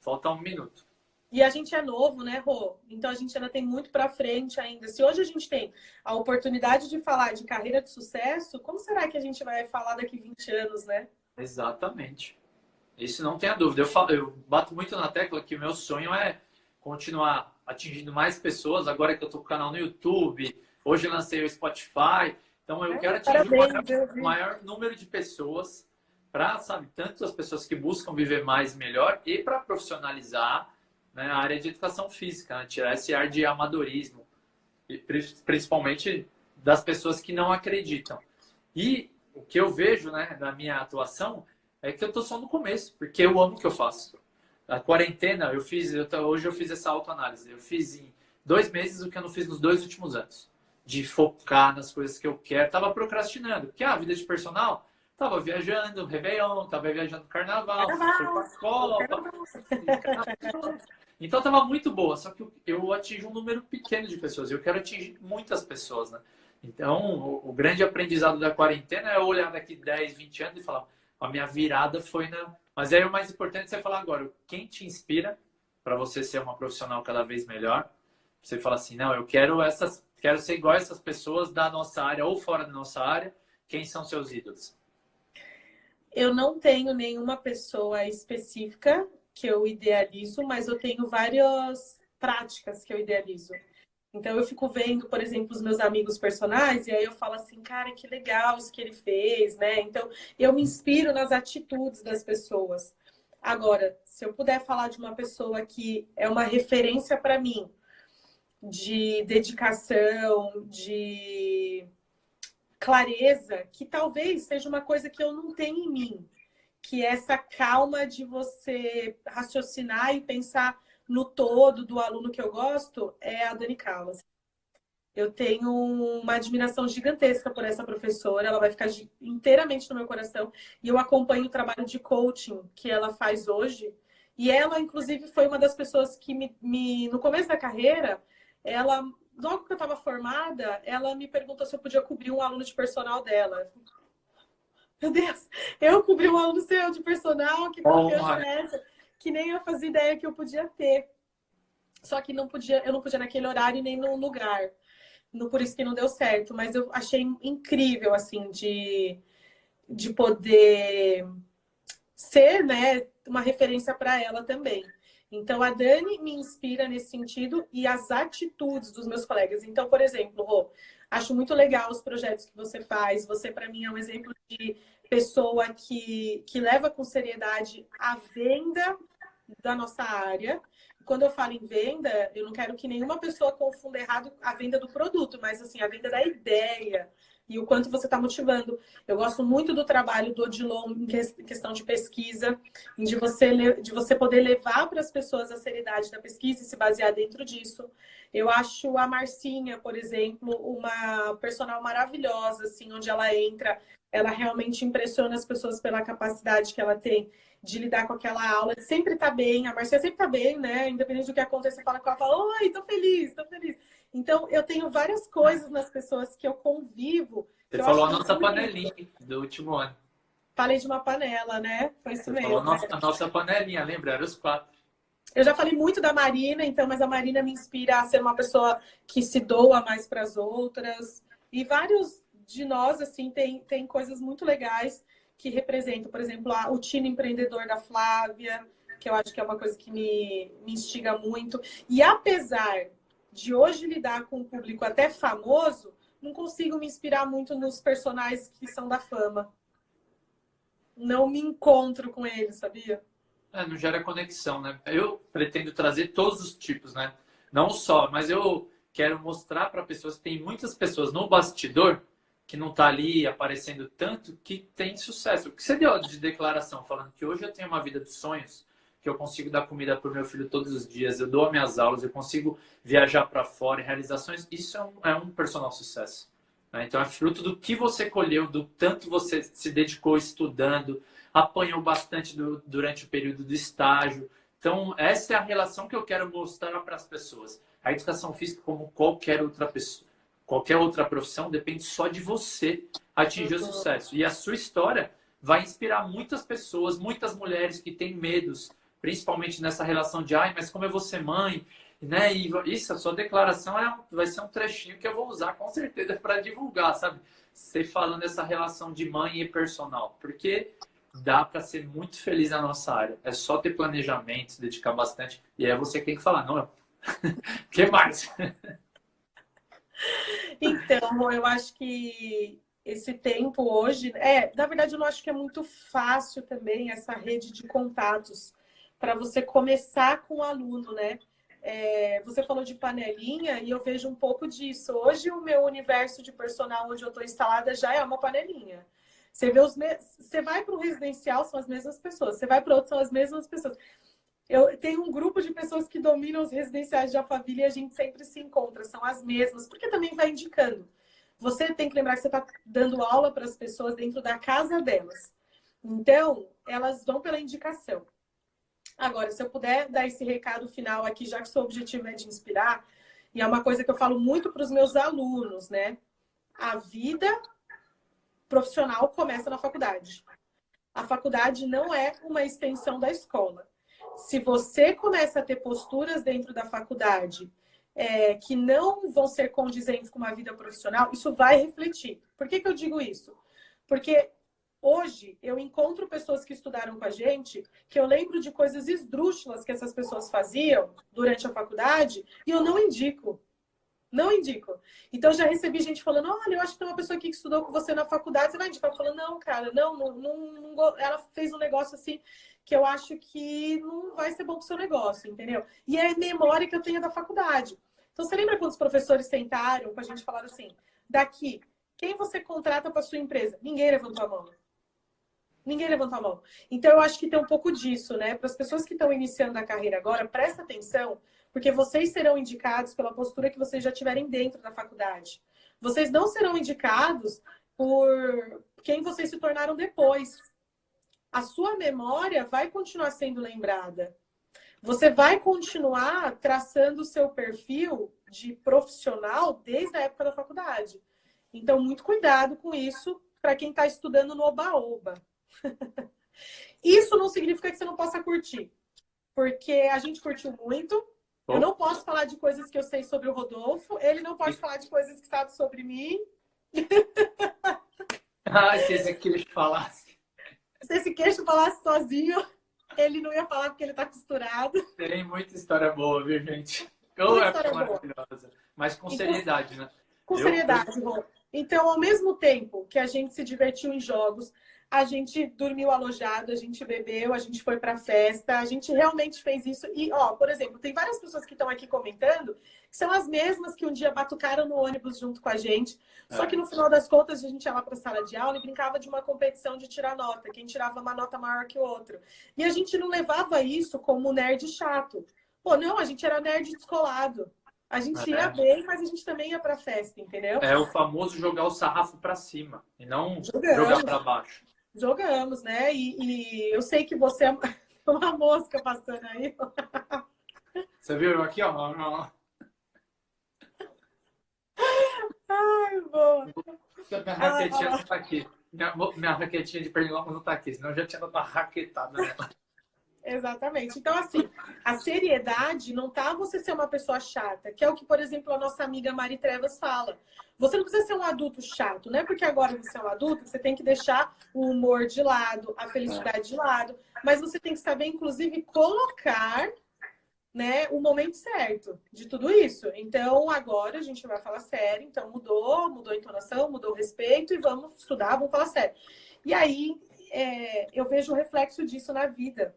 Falta um minuto. E a gente é novo, né, Rô? Então a gente ainda tem muito para frente ainda. Se hoje a gente tem a oportunidade de falar de carreira de sucesso, como será que a gente vai falar daqui 20 anos, né? Exatamente. Isso não tenha dúvida. Eu, falo, eu bato muito na tecla que o meu sonho é continuar atingindo mais pessoas. Agora que eu tô com o canal no YouTube, hoje lancei o Spotify. Então eu é, quero atingir parabéns, o maior, número de pessoas para, sabe, tanto as pessoas que buscam viver mais e melhor e para profissionalizar né, a área de educação física, né, tirar esse ar de amadorismo, principalmente das pessoas que não acreditam. E o que eu vejo né, na minha atuação é que eu estou só no começo, porque eu amo o que eu faço. A quarentena, eu fiz, eu, hoje eu fiz essa autoanálise. Eu fiz em dois meses o que eu não fiz nos dois últimos anos. De focar nas coisas que eu quero. Tava procrastinando. Porque a ah, vida de personal, tava viajando, Réveillon, tava viajando Carnaval, carnaval fui pra escola. Carnaval. Então estava muito boa, só que eu atingi um número pequeno de pessoas. Eu quero atingir muitas pessoas, né? Então, o, o grande aprendizado da quarentena é olhar daqui 10, 20 anos e falar: a minha virada foi na. Mas aí o mais importante é você falar agora: quem te inspira para você ser uma profissional cada vez melhor? Você fala assim: não, eu quero essas, quero ser igual essas pessoas da nossa área ou fora da nossa área. Quem são seus ídolos? Eu não tenho nenhuma pessoa específica que eu idealizo, mas eu tenho várias práticas que eu idealizo. Então eu fico vendo, por exemplo, os meus amigos personagens, e aí eu falo assim, cara, que legal isso que ele fez, né? Então eu me inspiro nas atitudes das pessoas. Agora, se eu puder falar de uma pessoa que é uma referência para mim, de dedicação, de clareza, que talvez seja uma coisa que eu não tenho em mim, que é essa calma de você raciocinar e pensar no todo do aluno que eu gosto é a Dani Callas. Eu tenho uma admiração gigantesca por essa professora, ela vai ficar inteiramente no meu coração. E eu acompanho o trabalho de coaching que ela faz hoje. E ela, inclusive, foi uma das pessoas que me, me no começo da carreira, ela, logo que eu estava formada, ela me perguntou se eu podia cobrir um aluno de personal dela. Meu Deus, eu cobri um aluno seu de personal, que confiança é essa? Que nem eu fazia ideia que eu podia ter. Só que não podia, eu não podia naquele horário nem no lugar. No, por isso que não deu certo. Mas eu achei incrível, assim, de, de poder ser, né, uma referência para ela também. Então, a Dani me inspira nesse sentido e as atitudes dos meus colegas. Então, por exemplo, Rô, acho muito legal os projetos que você faz. Você, para mim, é um exemplo de pessoa que, que leva com seriedade a venda da nossa área. Quando eu falo em venda, eu não quero que nenhuma pessoa confunda errado a venda do produto, mas assim, a venda da ideia e o quanto você está motivando. Eu gosto muito do trabalho do Odilon em questão de pesquisa, de você, de você poder levar para as pessoas a seriedade da pesquisa e se basear dentro disso. Eu acho a Marcinha, por exemplo, uma personal maravilhosa, assim, onde ela entra ela realmente impressiona as pessoas pela capacidade que ela tem de lidar com aquela aula. Sempre tá bem, a Marcia sempre tá bem, né? Independente do que aconteça, fala com ela, fala, oi, tô feliz, tô feliz. Então, eu tenho várias coisas nas pessoas que eu convivo. Você falou a nossa panelinha do último ano. Falei de uma panela, né? Foi isso Você mesmo. Falou a nossa, a nossa panelinha, lembra? Era os quatro. Eu já falei muito da Marina, então, mas a Marina me inspira a ser uma pessoa que se doa mais para as outras. E vários de nós, assim, tem, tem coisas muito legais que representam, por exemplo, a, o Tino Empreendedor da Flávia, que eu acho que é uma coisa que me, me instiga muito. E apesar de hoje lidar com um público até famoso, não consigo me inspirar muito nos personagens que são da fama. Não me encontro com eles, sabia? É, não gera conexão, né? Eu pretendo trazer todos os tipos, né? Não só, mas eu quero mostrar para pessoas tem muitas pessoas no bastidor que não está ali aparecendo tanto que tem sucesso. O que você deu de declaração falando que hoje eu tenho uma vida de sonhos, que eu consigo dar comida para o meu filho todos os dias, eu dou minhas aulas, eu consigo viajar para fora, realizações, isso é um, é um personal sucesso. Né? Então é fruto do que você colheu, do tanto você se dedicou estudando, apanhou bastante do, durante o período do estágio. Então essa é a relação que eu quero mostrar para as pessoas. A educação física, como qualquer outra pessoa, qualquer outra profissão, depende só de você atingir uhum. o sucesso. E a sua história vai inspirar muitas pessoas, muitas mulheres que têm medos, principalmente nessa relação de, ai, mas como eu vou ser mãe? Né? E isso, a sua declaração é, vai ser um trechinho que eu vou usar com certeza para divulgar, sabe? Você falando essa relação de mãe e personal. Porque dá para ser muito feliz na nossa área. É só ter planejamento, se dedicar bastante. E é você que tem que falar, não, o que mais? Então, eu acho que esse tempo hoje, é, na verdade, eu não acho que é muito fácil também essa rede de contatos para você começar com o aluno, né? É, você falou de panelinha e eu vejo um pouco disso. Hoje o meu universo de personal onde eu estou instalada já é uma panelinha. Você vê os me... você vai para o residencial são as mesmas pessoas, você vai para outro são as mesmas pessoas. Eu tenho um grupo de pessoas que dominam os residenciais de Alphaville e a gente sempre se encontra, são as mesmas, porque também vai indicando. Você tem que lembrar que você está dando aula para as pessoas dentro da casa delas. Então, elas vão pela indicação. Agora, se eu puder dar esse recado final aqui, já que seu objetivo é de inspirar, e é uma coisa que eu falo muito para os meus alunos, né? A vida profissional começa na faculdade. A faculdade não é uma extensão da escola. Se você começa a ter posturas dentro da faculdade é, que não vão ser condizentes com uma vida profissional, isso vai refletir. Por que, que eu digo isso? Porque Hoje, eu encontro pessoas que estudaram com a gente, que eu lembro de coisas esdrúxulas que essas pessoas faziam durante a faculdade, e eu não indico. Não indico. Então, já recebi gente falando: olha, eu acho que tem uma pessoa aqui que estudou com você na faculdade, você vai indicar? Eu falo: não, cara, não, não, não, não, ela fez um negócio assim que eu acho que não vai ser bom pro seu negócio, entendeu? E é memória que eu tenho da faculdade. Então, você lembra quando os professores sentaram com a gente falaram assim: daqui, quem você contrata para sua empresa? Ninguém levantou a mão. Ninguém levantou a mão. Então, eu acho que tem um pouco disso, né? Para as pessoas que estão iniciando a carreira agora, presta atenção, porque vocês serão indicados pela postura que vocês já tiverem dentro da faculdade. Vocês não serão indicados por quem vocês se tornaram depois. A sua memória vai continuar sendo lembrada. Você vai continuar traçando o seu perfil de profissional desde a época da faculdade. Então, muito cuidado com isso para quem está estudando no Oba-Oba. Isso não significa que você não possa curtir, porque a gente curtiu muito. Bom. Eu não posso falar de coisas que eu sei sobre o Rodolfo, ele não pode falar de coisas que sabe sobre mim. Ah, se esse queixo falasse. Se esse queixo falasse sozinho, ele não ia falar porque ele tá costurado. Tem muita história boa, viu, gente? Ou é maravilhosa. Mas com seriedade, né? Com eu... seriedade, Rô. Então, ao mesmo tempo que a gente se divertiu em jogos, a gente dormiu alojado, a gente bebeu, a gente foi para festa, a gente realmente fez isso. E, ó, por exemplo, tem várias pessoas que estão aqui comentando que são as mesmas que um dia batucaram no ônibus junto com a gente. É. Só que no final das contas, a gente ia lá para a sala de aula e brincava de uma competição de tirar nota, quem tirava uma nota maior que o outro. E a gente não levava isso como nerd chato. Pô, não, a gente era nerd descolado. A gente é. ia bem, mas a gente também ia para festa, entendeu? É o famoso jogar o sarrafo para cima e não Jogamos. jogar para baixo. Jogamos, né? E, e, eu sei que você é uma mosca passando aí. Você viu aqui, ó? Ai, boa. Minha raquetinha não tá aqui. Minha, minha raquetinha de pernilongo não tá aqui, senão eu já tinha dado uma raquetada nela. Exatamente. Então, assim, a seriedade não tá você ser uma pessoa chata, que é o que, por exemplo, a nossa amiga Mari Trevas fala. Você não precisa ser um adulto chato, não é porque agora você é um adulto, você tem que deixar o humor de lado, a felicidade de lado, mas você tem que saber, inclusive, colocar né, o momento certo de tudo isso. Então, agora a gente vai falar sério, então mudou, mudou a entonação, mudou o respeito e vamos estudar, vamos falar sério. E aí, é, eu vejo o reflexo disso na vida.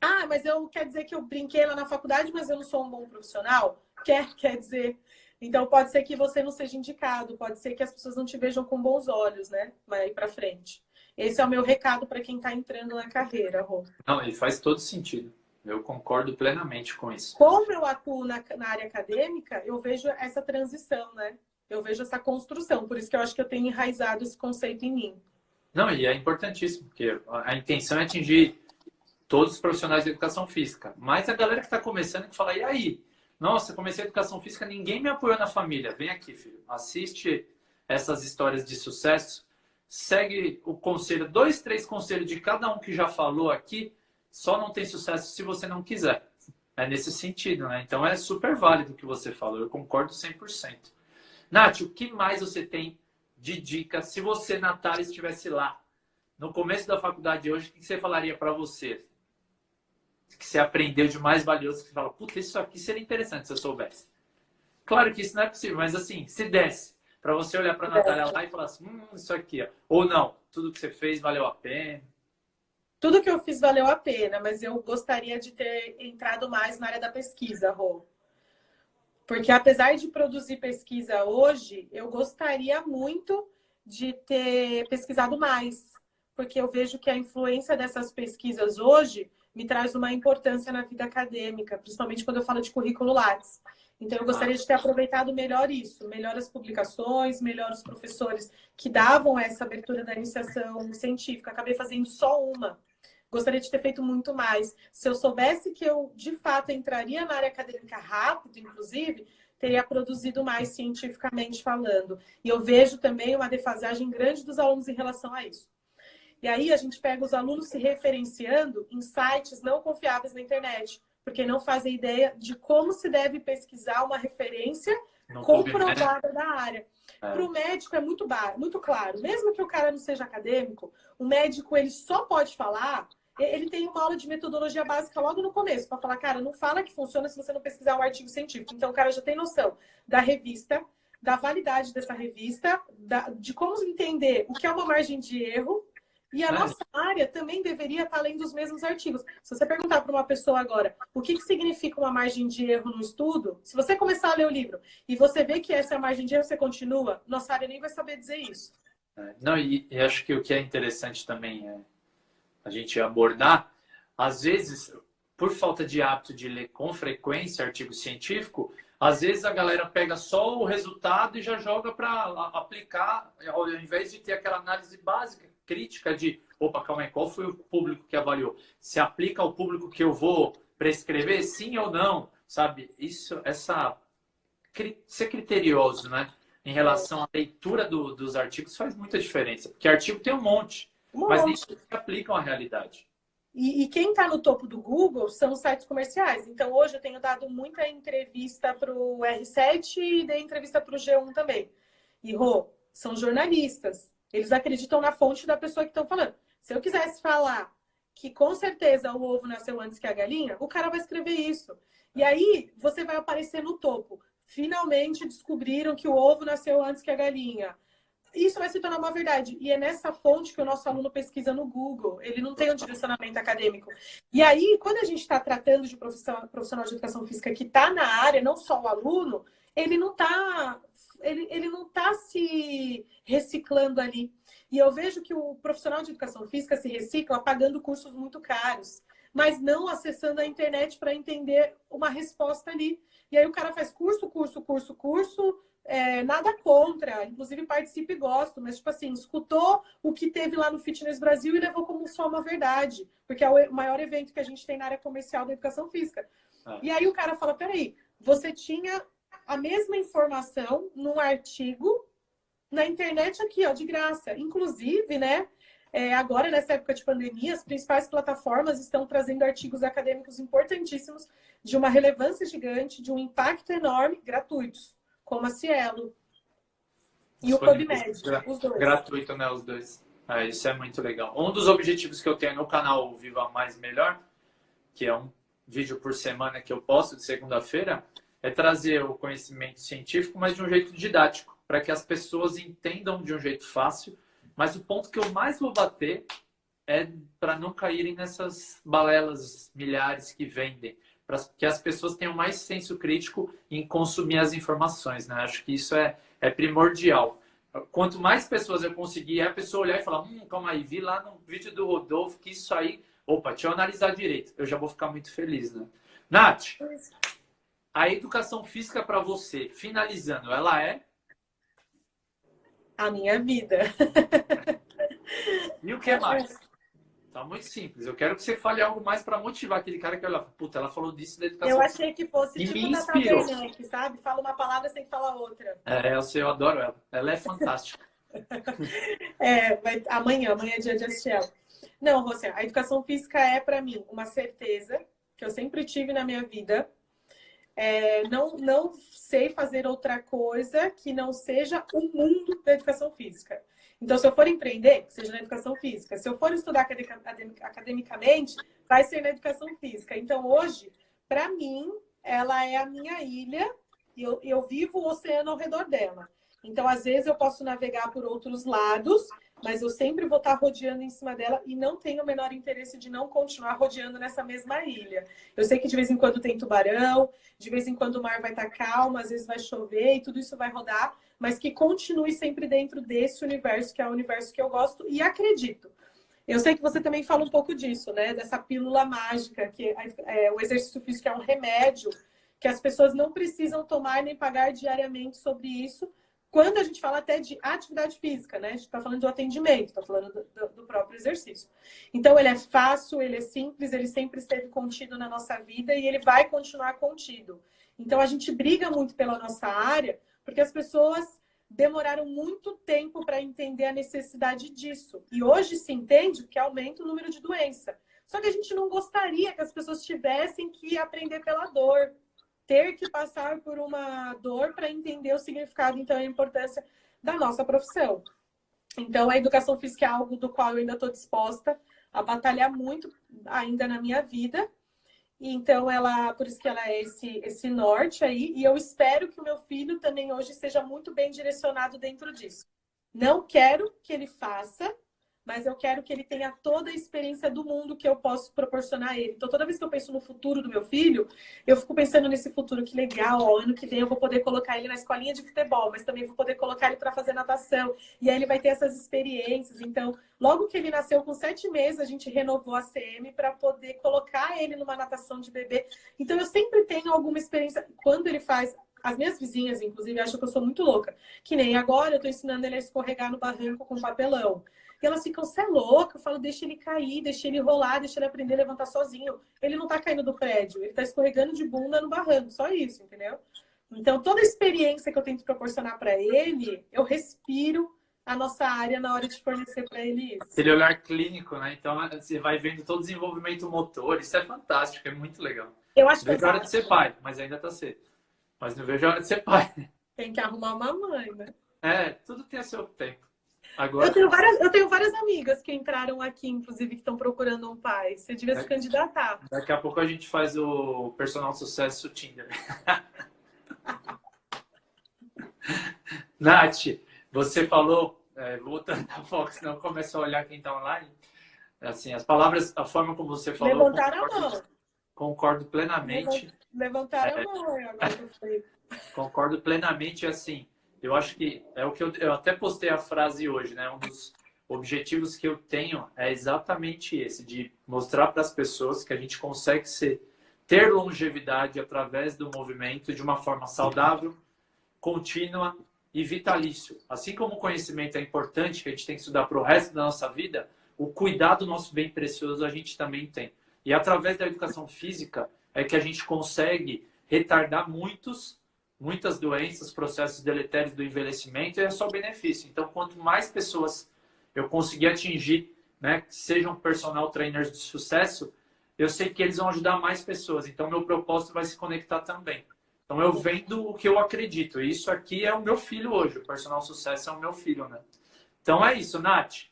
Ah, mas eu quer dizer que eu brinquei lá na faculdade, mas eu não sou um bom profissional? Quer, quer dizer. Então pode ser que você não seja indicado, pode ser que as pessoas não te vejam com bons olhos, né? Vai para frente. Esse é o meu recado para quem está entrando na carreira, Rô. Não, ele faz todo sentido. Eu concordo plenamente com isso. Como eu atuo na, na área acadêmica, eu vejo essa transição, né? Eu vejo essa construção. Por isso que eu acho que eu tenho enraizado esse conceito em mim. Não, e é importantíssimo, porque a intenção é atingir todos os profissionais de educação física. Mas a galera que está começando que fala, e aí? Nossa, comecei a educação física, ninguém me apoiou na família. Vem aqui, filho. Assiste essas histórias de sucesso. Segue o conselho, dois, três conselhos de cada um que já falou aqui. Só não tem sucesso se você não quiser. É nesse sentido, né? Então é super válido o que você falou. Eu concordo 100%. Nath, o que mais você tem de dica? Se você, Natália, estivesse lá no começo da faculdade hoje, o que você falaria para você? Que você aprendeu de mais valioso que você fala, puta, isso aqui seria interessante se eu soubesse. Claro que isso não é possível, mas assim, se desse para você olhar para a Natália lá e falar assim, hum, isso aqui, ó. ou não, tudo que você fez valeu a pena. Tudo que eu fiz valeu a pena, mas eu gostaria de ter entrado mais na área da pesquisa, Rô. Porque apesar de produzir pesquisa hoje, eu gostaria muito de ter pesquisado mais. Porque eu vejo que a influência dessas pesquisas hoje me traz uma importância na vida acadêmica, principalmente quando eu falo de currículo Lattes. Então, eu gostaria de ter aproveitado melhor isso, melhor as publicações, melhor os professores que davam essa abertura da iniciação científica. Acabei fazendo só uma. Gostaria de ter feito muito mais. Se eu soubesse que eu, de fato, entraria na área acadêmica rápido, inclusive, teria produzido mais cientificamente falando. E eu vejo também uma defasagem grande dos alunos em relação a isso. E aí a gente pega os alunos se referenciando em sites não confiáveis na internet, porque não fazem ideia de como se deve pesquisar uma referência não comprovada da área. É. Para o médico é muito, bar, muito claro, mesmo que o cara não seja acadêmico, o médico ele só pode falar ele tem uma aula de metodologia básica logo no começo, para falar, cara, não fala que funciona se você não pesquisar um artigo científico. Então, o cara já tem noção da revista, da validade dessa revista, da, de como entender o que é uma margem de erro, e a nossa área também deveria estar além dos mesmos artigos. Se você perguntar para uma pessoa agora o que, que significa uma margem de erro no estudo, se você começar a ler o livro e você vê que essa é a margem de erro, você continua, nossa área nem vai saber dizer isso. É, não, e, e acho que o que é interessante também é a gente abordar, às vezes, por falta de hábito de ler com frequência artigo científico, às vezes a galera pega só o resultado e já joga para aplicar, ao invés de ter aquela análise básica crítica de, opa, calma aí, qual foi o público que avaliou? Se aplica ao público que eu vou prescrever, sim ou não? Sabe? Isso, essa ser criterioso, né? Em relação à leitura do, dos artigos faz muita diferença, porque artigo tem um monte, um mas nem se aplicam à realidade. E, e quem está no topo do Google são os sites comerciais. Então, hoje eu tenho dado muita entrevista para o R7 e dei entrevista para o G1 também. E, Rô, são jornalistas. Eles acreditam na fonte da pessoa que estão falando. Se eu quisesse falar que com certeza o ovo nasceu antes que a galinha, o cara vai escrever isso. E aí você vai aparecer no topo. Finalmente descobriram que o ovo nasceu antes que a galinha. Isso vai se tornar uma verdade. E é nessa fonte que o nosso aluno pesquisa no Google. Ele não tem um direcionamento acadêmico. E aí, quando a gente está tratando de profissional de educação física que está na área, não só o aluno, ele não está ele, ele não está se reciclando ali. E eu vejo que o profissional de educação física se recicla pagando cursos muito caros, mas não acessando a internet para entender uma resposta ali. E aí o cara faz curso, curso, curso, curso, é, nada contra, inclusive participe e gosto, mas tipo assim, escutou o que teve lá no Fitness Brasil e levou como só uma verdade, porque é o maior evento que a gente tem na área comercial da educação física. Ah. E aí o cara fala: peraí, você tinha a mesma informação num artigo na internet aqui, ó, de graça. Inclusive, né? é, agora, nessa época de pandemia, as principais plataformas estão trazendo artigos acadêmicos importantíssimos, de uma relevância gigante, de um impacto enorme, gratuitos, como a Cielo e o PubMed, os dois. Gratuito, né, os dois. É, isso é muito legal. Um dos objetivos que eu tenho no canal Viva Mais Melhor, que é um vídeo por semana que eu posto de segunda-feira, é trazer o conhecimento científico, mas de um jeito didático, para que as pessoas entendam de um jeito fácil. Mas o ponto que eu mais vou bater é para não caírem nessas balelas milhares que vendem, para que as pessoas tenham mais senso crítico em consumir as informações. Né? Acho que isso é, é primordial. Quanto mais pessoas eu conseguir, a pessoa olhar e falar: hum, calma aí, vi lá no vídeo do Rodolfo que isso aí. Opa, deixa eu analisar direito. Eu já vou ficar muito feliz, né? Nath, a educação física para você, finalizando, ela é? A minha vida. E o que mais? Tá muito simples. Eu quero que você fale algo mais para motivar aquele cara que olha, puta, ela falou disso da educação. Eu achei que fosse e tipo Nata Werneck, sabe? Fala uma palavra sem falar outra. É, eu sei, eu adoro ela. Ela é fantástica. é, vai, amanhã, amanhã é dia de assistir ela. Não, você, a educação física é para mim uma certeza que eu sempre tive na minha vida é, não, não sei fazer outra coisa que não seja o mundo da educação física. Então, se eu for empreender, seja na educação física. Se eu for estudar academicamente, vai ser na educação física. Então, hoje, para mim, ela é a minha ilha e eu, eu vivo o oceano ao redor dela. Então, às vezes, eu posso navegar por outros lados mas eu sempre vou estar rodeando em cima dela e não tenho o menor interesse de não continuar rodeando nessa mesma ilha. Eu sei que de vez em quando tem tubarão, de vez em quando o mar vai estar calmo, às vezes vai chover e tudo isso vai rodar, mas que continue sempre dentro desse universo, que é o universo que eu gosto e acredito. Eu sei que você também fala um pouco disso, né? Dessa pílula mágica, que é, é o exercício físico é um remédio, que as pessoas não precisam tomar nem pagar diariamente sobre isso, quando a gente fala até de atividade física, né? A gente está falando do atendimento, está falando do, do, próprio exercício. Então, ele é fácil, ele é simples, ele sempre esteve contido na nossa vida e ele vai continuar contido. Então, a gente briga muito pela nossa área, porque as pessoas demoraram muito tempo para entender a necessidade disso. E hoje se entende que aumenta o número de doença. Só que a gente não gostaria que as pessoas tivessem que aprender pela dor ter que passar por uma dor para entender o significado, então, a importância da nossa profissão. Então, a educação física é algo do qual eu ainda estou disposta a batalhar muito ainda na minha vida. Então, ela, por isso que ela é esse, esse norte aí, e eu espero que o meu filho também hoje seja muito bem direcionado dentro disso. Não quero que ele faça mas eu quero que ele tenha toda a experiência do mundo que eu posso proporcionar a ele. Então, toda vez que eu penso no futuro do meu filho, eu fico pensando nesse futuro que legal, ó, ano que vem eu vou poder colocar ele na escolinha de futebol, mas também vou poder colocar ele para fazer natação. E aí ele vai ter essas experiências. Então, logo que ele nasceu com sete meses, a gente renovou a CM para poder colocar ele numa natação de bebê. Então, eu sempre tenho alguma experiência. Quando ele faz as minhas vizinhas, inclusive, acham que eu sou muito louca. Que nem agora eu estou ensinando ele a escorregar no barranco com papelão. E elas ficam, você é louca? Eu falo, deixa ele cair, deixa ele rolar, deixa ele aprender a levantar sozinho. Ele não tá caindo do prédio, ele tá escorregando de bunda no barranco, só isso, entendeu? Então, toda a experiência que eu tento proporcionar para ele, eu respiro a nossa área na hora de fornecer para ele isso. Aquele olhar clínico, né? Então, você vai vendo todo o desenvolvimento motor, isso é fantástico, é muito legal. Eu acho não vejo a hora de ser pai, mas ainda tá cedo. Mas não vejo a hora de ser pai. Tem que arrumar uma mãe, né? É, tudo tem a seu tempo. Agora... Eu, tenho várias, eu tenho várias amigas que entraram aqui, inclusive, que estão procurando um pai. Você devia se candidatar. Daqui a pouco a gente faz o personal sucesso Tinder. Nath, você falou, é, voltando da Fox, não começa a olhar quem está online. Assim, as palavras, a forma como você falou. Levantaram a mão. Concordo plenamente. Levantaram é, a mão agora. Concordo plenamente, assim eu acho que é o que eu, eu até postei a frase hoje, né? Um dos objetivos que eu tenho é exatamente esse, de mostrar para as pessoas que a gente consegue ser, ter longevidade através do movimento de uma forma saudável, contínua e vitalício. Assim como o conhecimento é importante, que a gente tem que estudar para o resto da nossa vida, o cuidado do nosso bem precioso a gente também tem. E através da educação física é que a gente consegue retardar muitos muitas doenças, processos deletérios do envelhecimento, é só benefício. Então, quanto mais pessoas eu conseguir atingir né, que sejam personal trainers de sucesso, eu sei que eles vão ajudar mais pessoas. Então, meu propósito vai se conectar também. Então, eu vendo o que eu acredito. Isso aqui é o meu filho hoje. O personal sucesso é o meu filho, né? Então, é isso, Nath.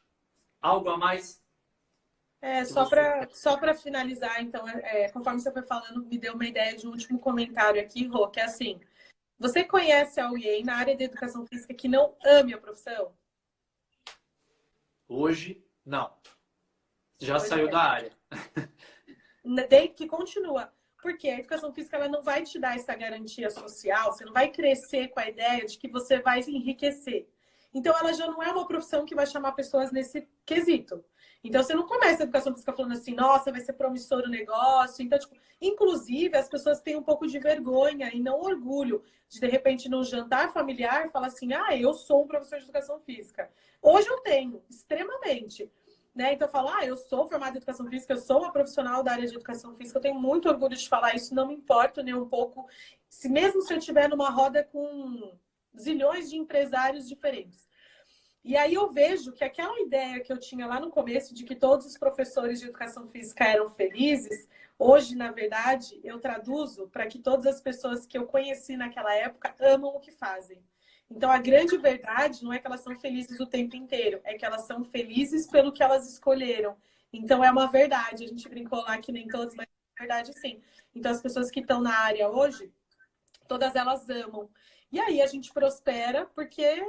Algo a mais? É, só para só finalizar, então, é, conforme você foi falando, me deu uma ideia de um último comentário aqui, Rô, que é assim: você conhece alguém na área de educação física que não ame a profissão? Hoje, não. Já pois saiu é. da área. Desde que continua. Porque a educação física ela não vai te dar essa garantia social, você não vai crescer com a ideia de que você vai enriquecer. Então, ela já não é uma profissão que vai chamar pessoas nesse quesito. Então, você não começa a educação física falando assim, nossa, vai ser promissor o negócio. Então, tipo, inclusive, as pessoas têm um pouco de vergonha e não orgulho de, de repente, num jantar familiar, falar assim, ah, eu sou um professor de educação física. Hoje eu tenho, extremamente. Né? Então eu falo, ah, eu sou formada em educação física, eu sou uma profissional da área de educação física, eu tenho muito orgulho de falar isso, não me importo nem um pouco, se mesmo se eu estiver numa roda com zilhões de empresários diferentes. E aí eu vejo que aquela ideia que eu tinha lá no começo de que todos os professores de educação física eram felizes, hoje, na verdade, eu traduzo para que todas as pessoas que eu conheci naquela época amam o que fazem. Então, a grande verdade não é que elas são felizes o tempo inteiro, é que elas são felizes pelo que elas escolheram. Então, é uma verdade. A gente brincou lá que nem todos, mas é verdade sim. Então, as pessoas que estão na área hoje, todas elas amam. E aí a gente prospera porque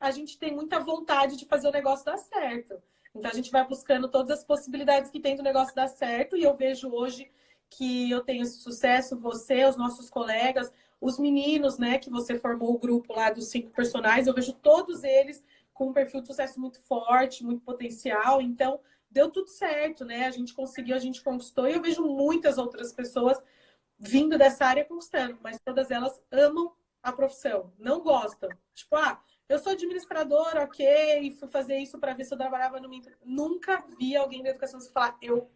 a gente tem muita vontade de fazer o negócio dar certo. Então, a gente vai buscando todas as possibilidades que tem do negócio dar certo. E eu vejo hoje que eu tenho esse sucesso, você, os nossos colegas, os meninos, né, que você formou o grupo lá dos cinco personagens, eu vejo todos eles com um perfil de sucesso muito forte, muito potencial. Então, deu tudo certo, né? A gente conseguiu, a gente conquistou. E eu vejo muitas outras pessoas vindo dessa área conquistando, mas todas elas amam a profissão, não gostam. Tipo, ah, eu sou administradora, ok, fui fazer isso para ver se eu trabalhava no Nunca vi alguém da educação falar, eu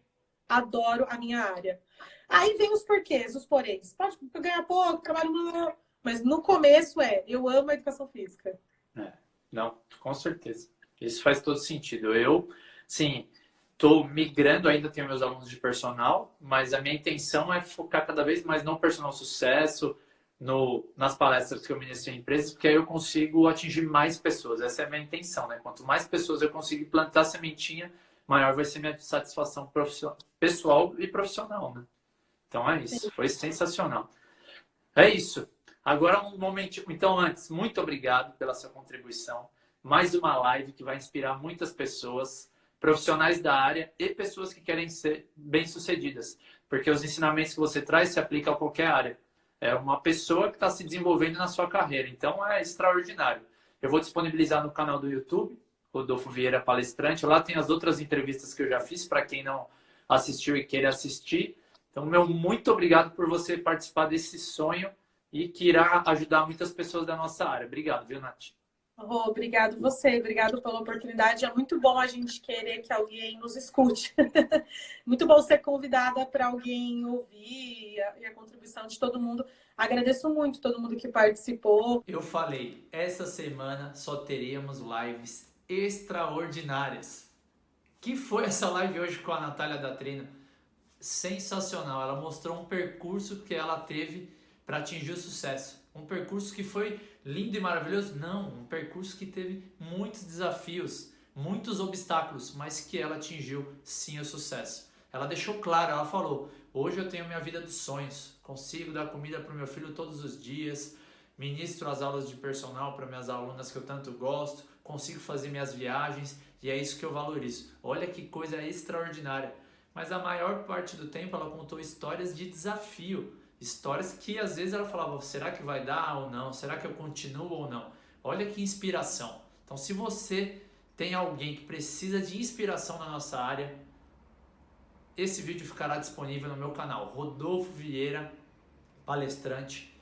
adoro a minha área. Aí vem os porquês, os poréns. Pode ganhar pouco, trabalho no... Mas no começo é, eu amo a educação física. É, não, com certeza. Isso faz todo sentido. Eu, sim, estou migrando, ainda tenho meus alunos de personal, mas a minha intenção é focar cada vez mais no personal sucesso, no, nas palestras que eu ministro em empresas, porque aí eu consigo atingir mais pessoas. Essa é a minha intenção, né? Quanto mais pessoas eu conseguir plantar sementinha, maior vai ser minha satisfação pessoal e profissional, né? Então é isso, foi sensacional. É isso. Agora um momento. Então, antes, muito obrigado pela sua contribuição. Mais uma live que vai inspirar muitas pessoas, profissionais da área e pessoas que querem ser bem-sucedidas. Porque os ensinamentos que você traz se aplicam a qualquer área. É uma pessoa que está se desenvolvendo na sua carreira. Então é extraordinário. Eu vou disponibilizar no canal do YouTube, Rodolfo Vieira Palestrante. Lá tem as outras entrevistas que eu já fiz para quem não assistiu e queira assistir. Então, meu muito obrigado por você participar desse sonho e que irá ajudar muitas pessoas da nossa área. Obrigado, viu, Nath? Oh, obrigado você, obrigado pela oportunidade. É muito bom a gente querer que alguém nos escute. muito bom ser convidada para alguém ouvir e a, e a, contribuição de todo mundo. Agradeço muito todo mundo que participou. Eu falei, essa semana só teríamos lives extraordinárias. Que foi essa live hoje com a Natália da Trina? sensacional. Ela mostrou um percurso que ela teve para atingir o sucesso. Um percurso que foi lindo e maravilhoso? Não, um percurso que teve muitos desafios, muitos obstáculos, mas que ela atingiu sim o sucesso. Ela deixou claro, ela falou: "Hoje eu tenho minha vida dos sonhos, consigo dar comida para o meu filho todos os dias, ministro as aulas de personal para minhas alunas que eu tanto gosto, consigo fazer minhas viagens e é isso que eu valorizo. Olha que coisa extraordinária mas a maior parte do tempo ela contou histórias de desafio, histórias que às vezes ela falava: será que vai dar ou não? Será que eu continuo ou não? Olha que inspiração. Então, se você tem alguém que precisa de inspiração na nossa área, esse vídeo ficará disponível no meu canal Rodolfo Vieira Palestrante,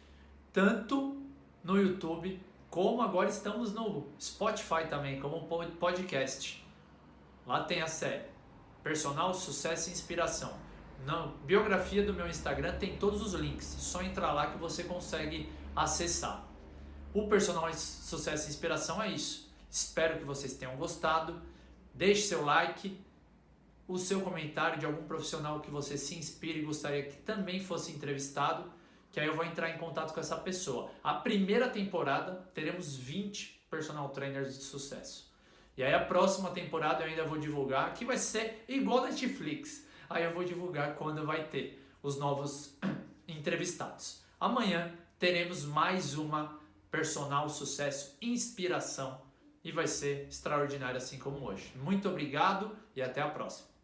tanto no YouTube como agora estamos no Spotify também, como podcast. Lá tem a série Personal Sucesso e Inspiração. Na biografia do meu Instagram tem todos os links, só entrar lá que você consegue acessar. O Personal Sucesso e Inspiração é isso. Espero que vocês tenham gostado. Deixe seu like, o seu comentário de algum profissional que você se inspire e gostaria que também fosse entrevistado, que aí eu vou entrar em contato com essa pessoa. A primeira temporada teremos 20 personal trainers de sucesso. E aí a próxima temporada eu ainda vou divulgar, que vai ser igual Netflix. Aí eu vou divulgar quando vai ter os novos entrevistados. Amanhã teremos mais uma personal sucesso, inspiração e vai ser extraordinário assim como hoje. Muito obrigado e até a próxima.